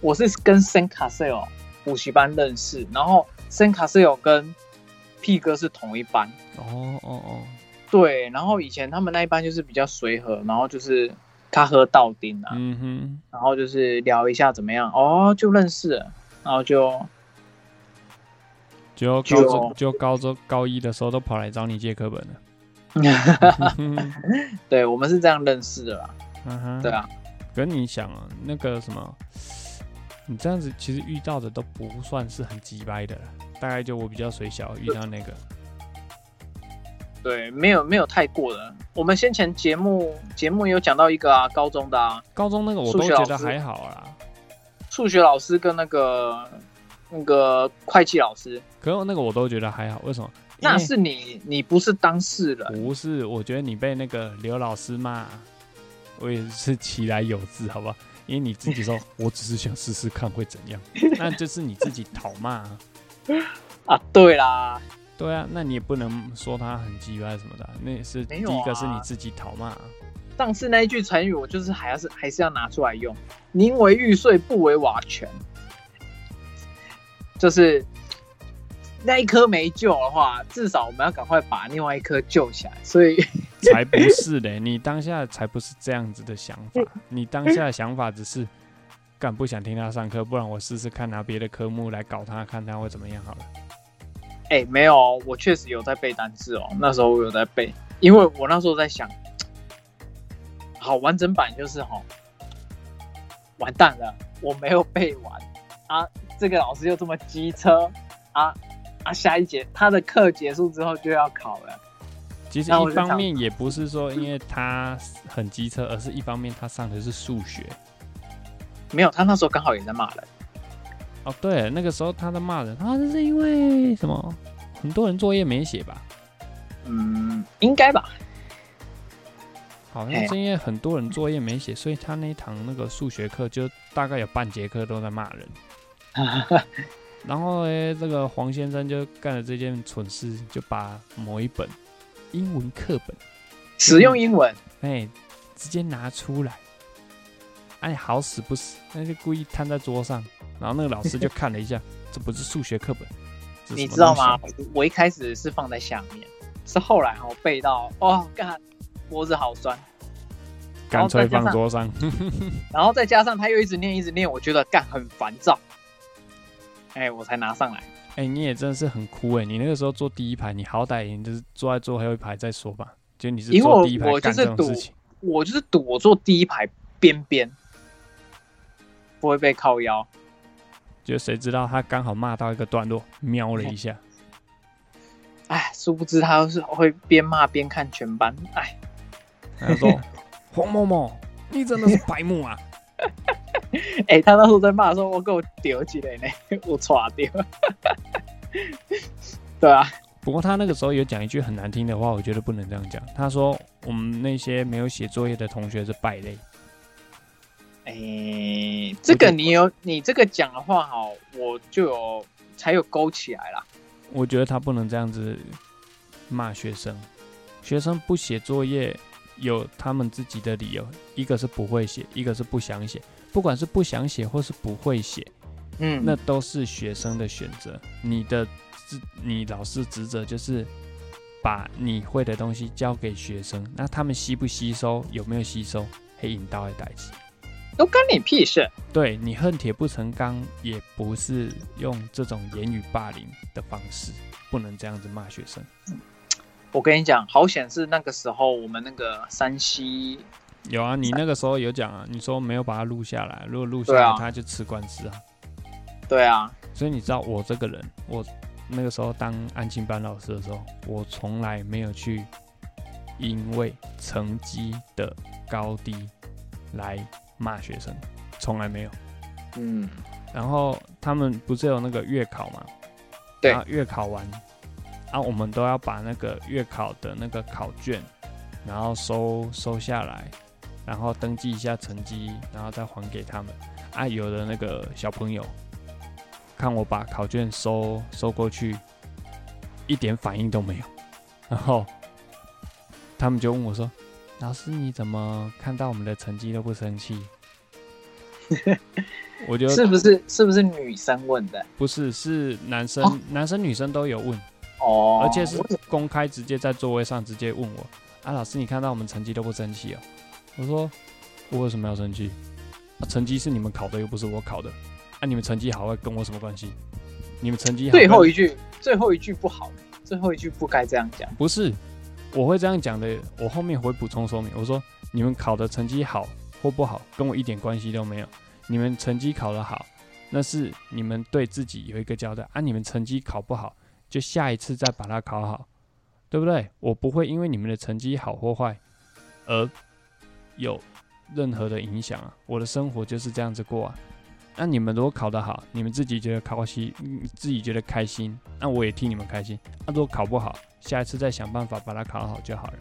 我是跟 a s e l 补习班认识，然后 a s e l 跟屁哥是同一班。哦哦哦，对，然后以前他们那一班就是比较随和，然后就是他喝到丁啊，嗯哼，然后就是聊一下怎么样，哦，就认识了，然后就就高中就高中高一的时候都跑来找你借课本了。嗯 <laughs> 对我们是这样认识的啦。嗯哼，对啊，可是你想啊，那个什么，你这样子其实遇到的都不算是很鸡掰的了，大概就我比较水小遇到那个，对，没有没有太过的。我们先前节目节目有讲到一个啊，高中的啊，高中那个我都觉得还好啦。数学老师跟那个那个会计老师，可是那个我都觉得还好，为什么？那是你你不是当事人，不是？我觉得你被那个刘老师骂，我也是其来有自，好不好？因为你自己说，我只是想试试看会怎样，<laughs> 那就是你自己讨骂、啊。啊，对啦，对啊，那你也不能说他很鸡巴什么的啊，那也是第一个是你自己讨骂啊、上次那一句成语，我就是还要是还是要拿出来用，宁为玉碎，不为瓦全，就是那一颗没救的话，至少我们要赶快把另外一颗救起来。所以，<laughs> 才不是嘞！你当下才不是这样子的想法，你当下的想法只是干不想听他上课，不然我试试看拿别的科目来搞他，看他会怎么样好了。哎、没有哦，我确实有在背单词哦。那时候我有在背，因为我那时候在想，好完整版就是哈、完蛋了，我没有背完啊！这个老师又这么机车啊啊！下一节他的课结束之后就要考了。其实一方面也不是说因为他很机车，而是一方面他上的是数学。没有，他那时候刚好也在骂人。哦，对，那个时候他在骂人，啊，这是因为什么？很多人作业没写吧？嗯，应该吧。好像是因为很多人作业没写，所以他那一堂那个数学课就大概有半节课都在骂人。<laughs> 然后呢，这个黄先生就干了这件蠢事，就把某一本英文课本，使用英文，哎，直接拿出来，哎，好死不死，那就故意摊在桌上，然后那个老师就看了一下，<laughs> 这不是数学课本，你知道吗？？我一开始是放在下面，是后来我背到，哦，干，脖子好酸。干脆放桌上，<laughs> 然后再加上他又一直念一直念，我觉得干很烦躁，哎，我才拿上来。哎、你也真的是很酷哎！你那个时候坐第一排，你好歹你就是坐在最后一排再说吧。就你是坐第一排我就干是赌这种事情，我就是赌我坐第一排边边，不会被靠腰。就谁知道他刚好骂到一个段落，瞄了一下，哎，殊不知他是会边骂边看全班，哎，他说：“ <laughs> 黄某某，你真的是白目啊 <laughs> 哎，他那时候在骂的时候，我给我丢起来呢，<laughs> 我抓掉。对啊，！”不过他那个时候有讲一句很难听的话，我觉得不能这样讲。他说：“我们那些没有写作业的同学是败类。哎，这个你有你这个讲的话，哈，我就有才有勾起来啦。”我觉得他不能这样子骂学生，学生不写作业有他们自己的理由，一个是不会写，一个是不想写。不管是不想写或是不会写，嗯，那都是学生的选择。你的职，你老师职责就是把你会的东西交给学生，那他们吸不吸收，有没有吸收，黑引导的代志。都干你屁事。对你恨铁不成钢，也不是用这种言语霸凌的方式，不能这样子骂学生。我跟你讲，好险是那个时候我们那个山西，有啊，你那个时候有讲啊，你说没有把它录下来，如果录下来他就吃官司啊。对啊，所以你知道我这个人，我那个时候当安静班老师的时候，我从来没有去因为成绩的高低来骂学生，从来没有。嗯，然后他们不是有那个月考嘛？对月考完，啊，我们都要把那个月考的那个考卷，然后收收下来，然后登记一下成绩，然后再还给他们。啊，有的那个小朋友看我把考卷收收过去，一点反应都没有，然后他们就问我说：“老师，你怎么看到我们的成绩都不生气？” <laughs> 我就是不是是不是女生问的？不是，是男生，哦男生女生都有问，哦，而且是公开直接在座位上直接问我啊，老师你看到我们成绩都不生气哦？我说我为什么要生气？啊，成绩是你们考的，又不是我考的，啊，你们成绩好坏跟我什么关系？你们成绩好最后一句，最后一句不好，最后一句不该这样讲。不是，我会这样讲的，我后面会补充说明，我说你们考的成绩好或不好，跟我一点关系都没有。你们成绩考得好，那是你们对自己有一个交代啊。你们成绩考不好，就下一次再把它考好，对不对？我不会因为你们的成绩好或坏而有任何的影响啊。我的生活就是这样子过啊。那你们如果考得好，你们自己觉得高兴，嗯自己觉得开心，那我也替你们开心。那、如果考不好，下一次再想办法把它考好就好了。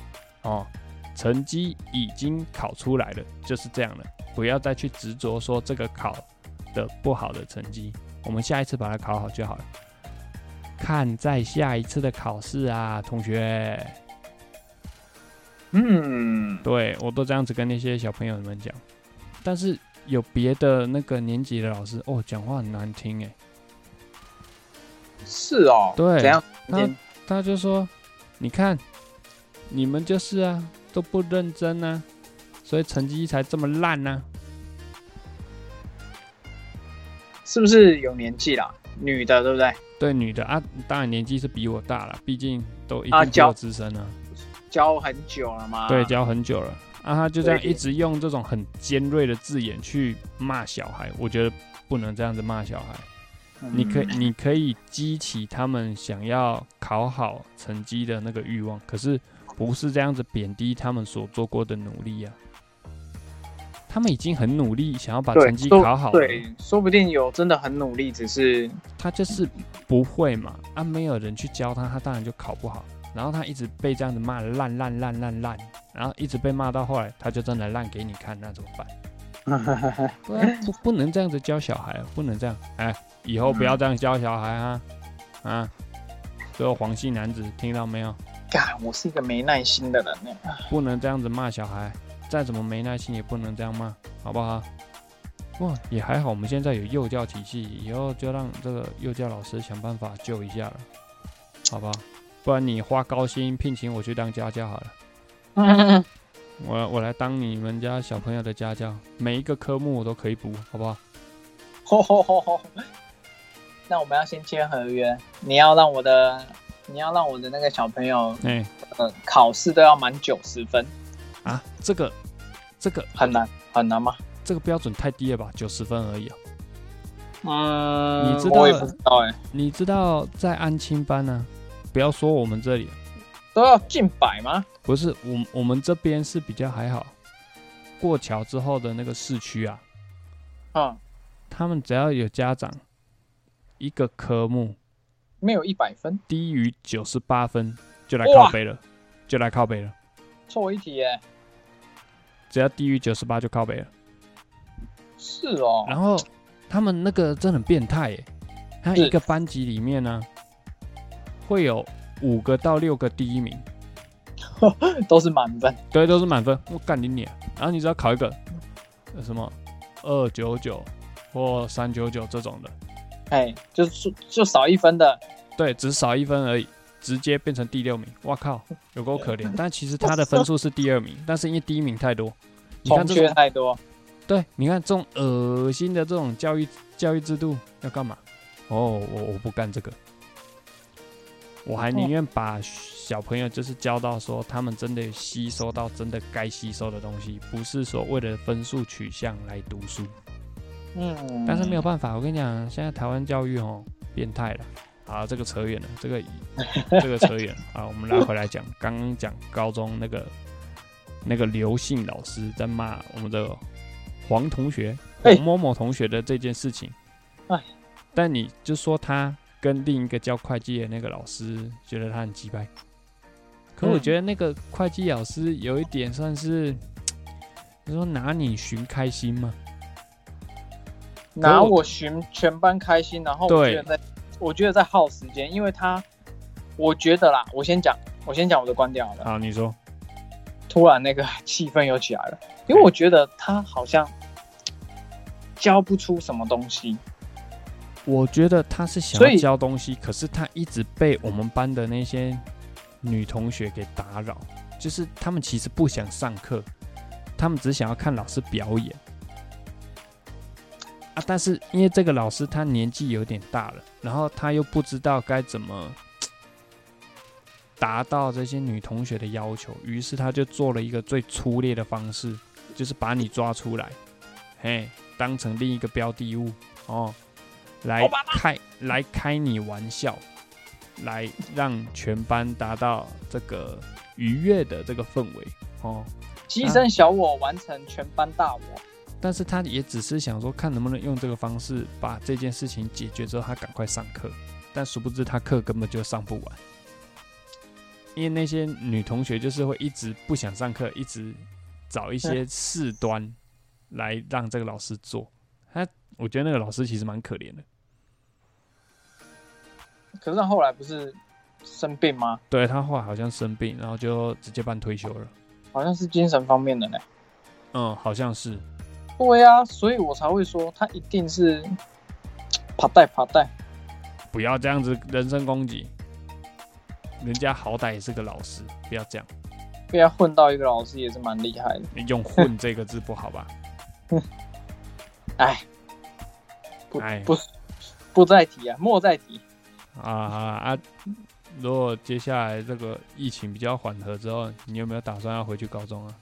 哦，成绩已经考出来了，就是这样了，不要再去执着说这个考的不好的成绩，我们下一次把它考好就好了。看在下一次的考试啊，同学，嗯，对我都这样子跟那些小朋友们讲。但是有别的那个年级的老师哦，讲话很难听哎，是哦，对怎样？他他就说，你看你们就是啊，都不认真啊，所以成绩才这么烂啊呢、是不是有年纪啦？女的对不对？对女的啊，当然年纪是比我大了，毕竟都一啊教资深啊。教很久了嘛？对，教很久了啊，他就这样一直用这种很尖锐的字眼去骂小孩，我觉得不能这样子骂小孩。嗯你可以你可以激起他们想要考好成绩的那个欲望，可是不是这样子贬低他们所做过的努力啊。他们已经很努力，想要把成绩考好了，对，说不定有真的很努力，只是他就是不会嘛，啊，没有人去教他，他当然就考不好。然后他一直被这样子骂烂烂烂烂烂，然后一直被骂到后来，他就真的烂给你看，那怎么办？<laughs> 对啊，不不能这样子教小孩啊，不能这样，哎，以后不要这样教小孩啊，啊，所有黄姓男子听到没有？干，我是一个没耐心的人呢。不能这样子骂小孩，再怎么没耐心也不能这样骂，好不好？哇，也还好，我们现在有幼教体系，以后就让这个幼教老师想办法救一下了，好不好？不然你花高薪聘请我去当家教好了，嗯，我我来当你们家小朋友的家教，每一个科目我都可以补，好不好？吼吼吼吼。那我们要先签合约，你要让我的，你要让我的那个小朋友，哎、呃，考试都要满九十分，啊，这个这个很难很难吗？这个标准太低了吧？九十分而已啊。嗯，你知道我也不知道哎、你知道在安亲班呢、不要说我们这里，都要近百吗？不是我我们这边是比较还好，过桥之后的那个市区啊，啊，他们只要有家长一个科目没有一百分，低于九十八分，就来靠北了，就来靠北了。错一题耶、只要低于九十八就靠北了。是哦，然后他们那个真的很变态耶，他是。一个班级里面呢，会有五个到六个第一名，<laughs> 都是满分，对，都是满分。我干你脸！然后你只要考一个呃什么二九九或三九九这种的，哎，就是就少一分的，对，只少一分而已，直接变成第六名。哇靠，有够可怜。<laughs> 但其实他的分数是第二名，但是因为第一名太多，你看这种，太多。对，你看这种恶心的这种教育教育制度要干嘛？哦，我我不干这个，我还宁愿把小朋友就是教到说他们真的吸收到真的该吸收的东西，不是说为了分数取向来读书。嗯，但是没有办法，我跟你讲，现在台湾教育哦变态了。好，这个扯远了，这个 <laughs> 这个扯远了啊，我们拉回来讲，刚刚讲高中那个那个刘姓老师在骂我们的黄同学、哎黄某某同学的这件事情。哎，但你就说他跟另一个教会计的那个老师觉得他很鸡掰，可我嗯觉得那个会计老师有一点算是，<tsk> 你说拿你寻开心吗？拿我寻全班开心，然后我对觉得在，我觉得在耗时间，因为他，我觉得啦，我先讲，我先讲我的观点好了。好，你说。突然那个气氛又起来了，因为我觉得他好像教不出什么东西。我觉得他是想要教东西，可是他一直被我们班的那些女同学给打扰，就是他们其实不想上课，他们只想要看老师表演啊。但是因为这个老师他年纪有点大了，然后他又不知道该怎么达到这些女同学的要求，于是他就做了一个最粗劣的方式，就是把你抓出来，嘿，当成另一个标的物哦。来开来开你玩笑，来让全班达到这个愉悦的这个氛围哦。牺牲小我，完成全班大我。但是他也只是想说，看能不能用这个方式把这件事情解决之后，他赶快上课。但殊不知他课根本就上不完，因为那些女同学就是会一直不想上课，一直找一些事端来让这个老师做。他我觉得那个老师其实蛮可怜的。可是他后来不是生病吗？对他后来好像生病，然后就直接办退休了。好像是精神方面的呢。嗯，好像是。对啊，所以我才会说他一定是爬带爬带。不要这样子人身攻击，人家好歹也是个老师，不要这样。被他混到一个老师也是蛮厉害的。你用“混”这个字不好吧？<laughs> 哎，不哎不不再提啊，莫再提。啊啊啊！如果接下来这个疫情比较缓和之后，你有没有打算要回去高中啊？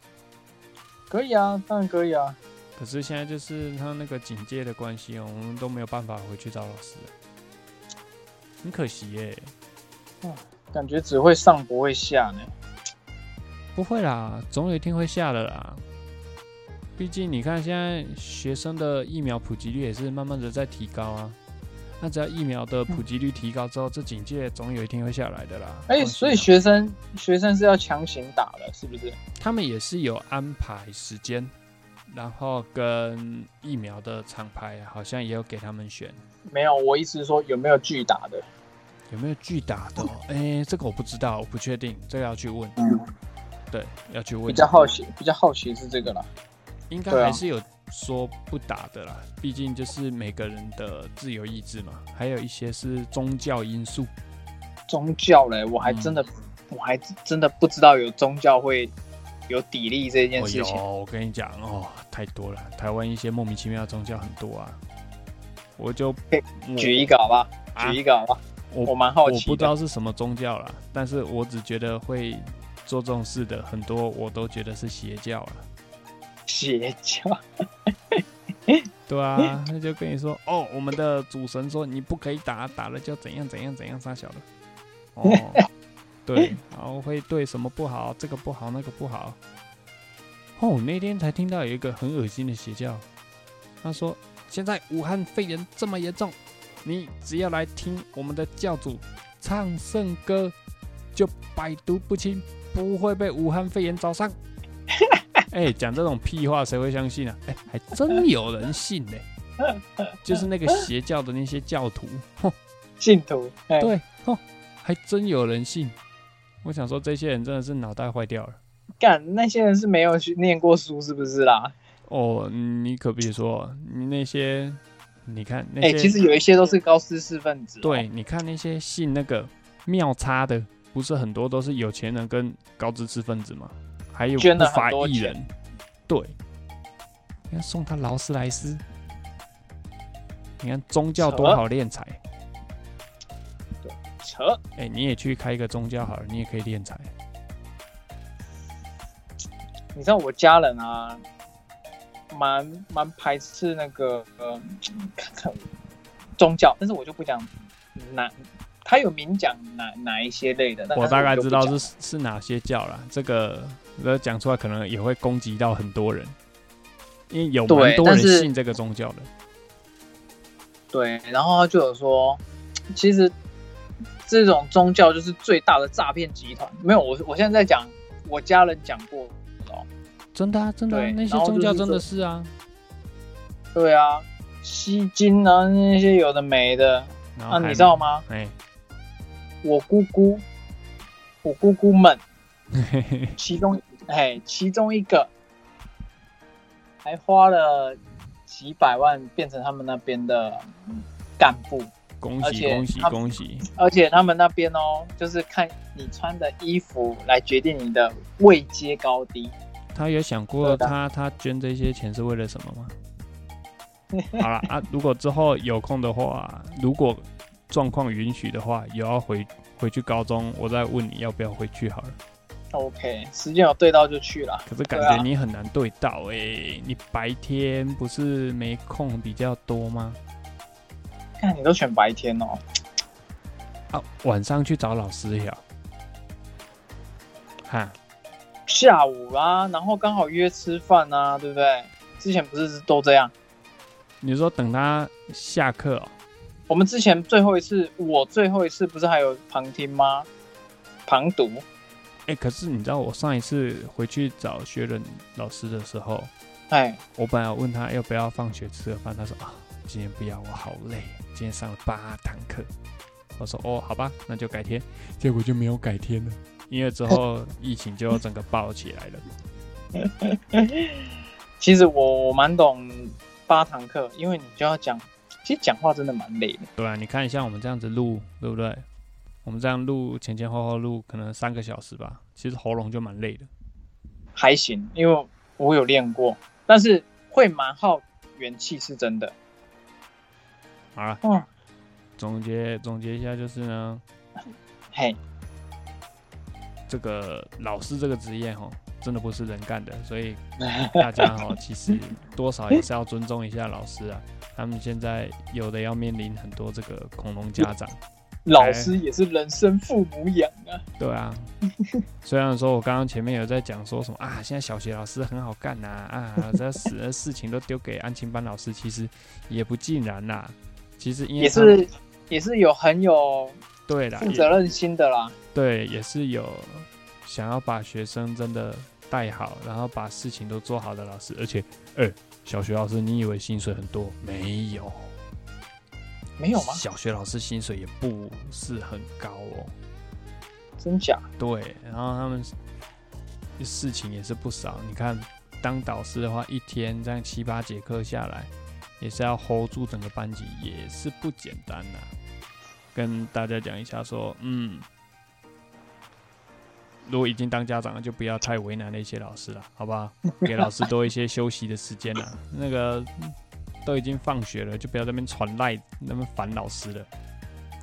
可以啊，当然可以啊。可是现在就是他那个警戒的关系哦，我们都没有办法回去找老师了，很可惜耶。感觉只会上不会下呢。不会啦，总有一天会下的啦。毕竟你看，现在学生的疫苗普及率也是慢慢的在提高啊。那只要疫苗的普及率提高之后，这警戒总有一天会下来的啦。哎、所以学生学生是要强行打的，是不是？他们也是有安排时间，然后跟疫苗的厂牌好像也有给他们选，没有，我意思是说有没有拒打的？有没有拒打的、哦？<laughs> 哎、这个我不知道，我不确定，这个要去问。嗯，对，要去问。比较好奇，比较好奇是这个啦。应该还是有说不打的啦，毕竟就是每个人的自由意志嘛，还有一些是宗教因素。宗教嘞，我还真的，我还真的不知道有宗教会有砥砺这件哦事情。有，我跟你讲哦，太多了，台湾一些莫名其妙的宗教很多啊。我就我举一个好吧，啊举一个好吧，我我蛮好奇我。不知道是什么宗教啦，但是我只觉得会做这种事的很多，我都觉得是邪教了。邪教，对啊，他就跟你说，<laughs> 哦，我们的主神说你不可以打，打了就怎样怎样怎样，杀小的。哦，<laughs> 对，然后会对什么不好，这个不好，那个不好。哦，那天才听到有一个很恶心的邪教，他说现在武汉肺炎这么严重，你只要来听我们的教主唱圣歌，就百毒不侵，不会被武汉肺炎找上。<laughs> 哎、讲这种屁话谁会相信啊？哎、还真有人信呢、就是那个邪教的那些教徒，<laughs> 哼，信徒，哎对，哼，还真有人信。我想说，这些人真的是脑袋坏掉了。干那些人是没有去念过书，是不是啦？哦，你可别说，你那些，你看那哎、些，其实有一些都是高知识分子、哦对，，你看那些信那个妙差的，不是很多都是有钱人跟高知识分子吗？还有不法很多钱艺人，对，你看送他劳斯莱斯，你看宗教多好敛财，扯。哎、你也去开一个宗教好了，你也可以敛财。你知道我家人啊，蛮蛮排斥那个呃看看宗教，但是我就不讲哪，他有明讲哪哪一些类的，但我大概知道是是哪些教啦，这个我讲出来可能也会攻击到很多人，因为有蛮多人信这个宗教的。对，然后他就有说，其实这种宗教就是最大的诈骗集团。没有，我我现在在讲我家人讲过哦。真的啊，真的啊、那些宗教真的是啊。对啊，吸金啊那些有的没的啊，然后还你知道吗？哎，我姑姑，我姑姑们 <laughs> 其中哎其中一个还花了几百万变成他们那边的干部，恭喜恭喜恭喜！而且他们那边哦，就是看你穿的衣服来决定你的位阶高低。他有想过他他捐这些钱是为了什么吗？<laughs> 好了啊，如果之后有空的话，如果状况允许的话，有要回回去高中，我再问你要不要回去好了。OK，时间有对到就去了。可是感觉你很难对到哎、你白天不是没空比较多吗？看你都选白天哦，啊，晚上去找老师呀。哈，下午啊、然后刚好约吃饭啊，对不对？之前不是都这样？你说等他下课哦？我们之前最后一次，我最后一次不是还有旁听吗？旁读，哎、可是你知道我上一次回去找学人老师的时候，哎，我本来问他要不要放学吃个饭，他说啊，今天不要，我好累，今天上了八堂课。我说哦，好吧，那就改天。结果就没有改天了，因为之后疫情就整个爆起来了。<laughs> 其实我我蛮懂八堂课，因为你就要讲，其实讲话真的蛮累的。对啊，你看像我们这样子录，对不对？我们这样录前前后后录可能三个小时吧，其实喉咙就蛮累的。还行，因为我有练过，但是会蛮耗元气，是真的。好了，嗯，总结总结一下就是呢，嘿，这个老师这个职业哈，真的不是人干的，所以 <laughs> 大家哈其实多少也是要尊重一下老师啊。他们现在有的要面临很多这个恐龙家长，老师也是人生父母养啊。对啊。<laughs> 虽然说我刚刚前面有在讲说什么啊，现在小学老师很好干呐啊，<laughs> 这死的事情都丢给安亲班老师，其实也不尽然啦。其实也是也是有很有对啦，责任心的啦。对，也是有想要把学生真的带好，然后把事情都做好的老师。而且，哎、小学老师，你以为薪水很多？没有，没有吗？小学老师薪水也不是很高哦。真假？对，然后他们事情也是不少。你看，当导师的话，一天这样七八节课下来，也是要 hold 住整个班级，也是不简单呐、跟大家讲一下，说，嗯，如果已经当家长了，就不要太为难那些老师了，好不好？<laughs> 给老师多一些休息的时间啦。那个都已经放学了，就不要在那边传赖，那么烦老师了。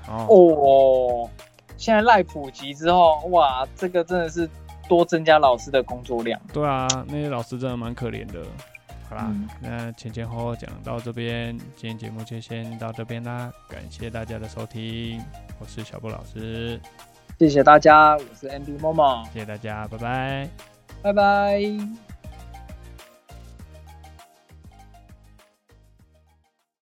哦，哦，现在赖普及之后，哇，这个真的是多增加老师的工作量。对啊，那些老师真的蛮可怜的。好啦，嗯那前前后后讲到这边，今天节目就先到这边啦，感谢大家的收听，我是小布老师，谢谢大家，我是 Andy Momo，谢谢大家，拜拜。拜拜。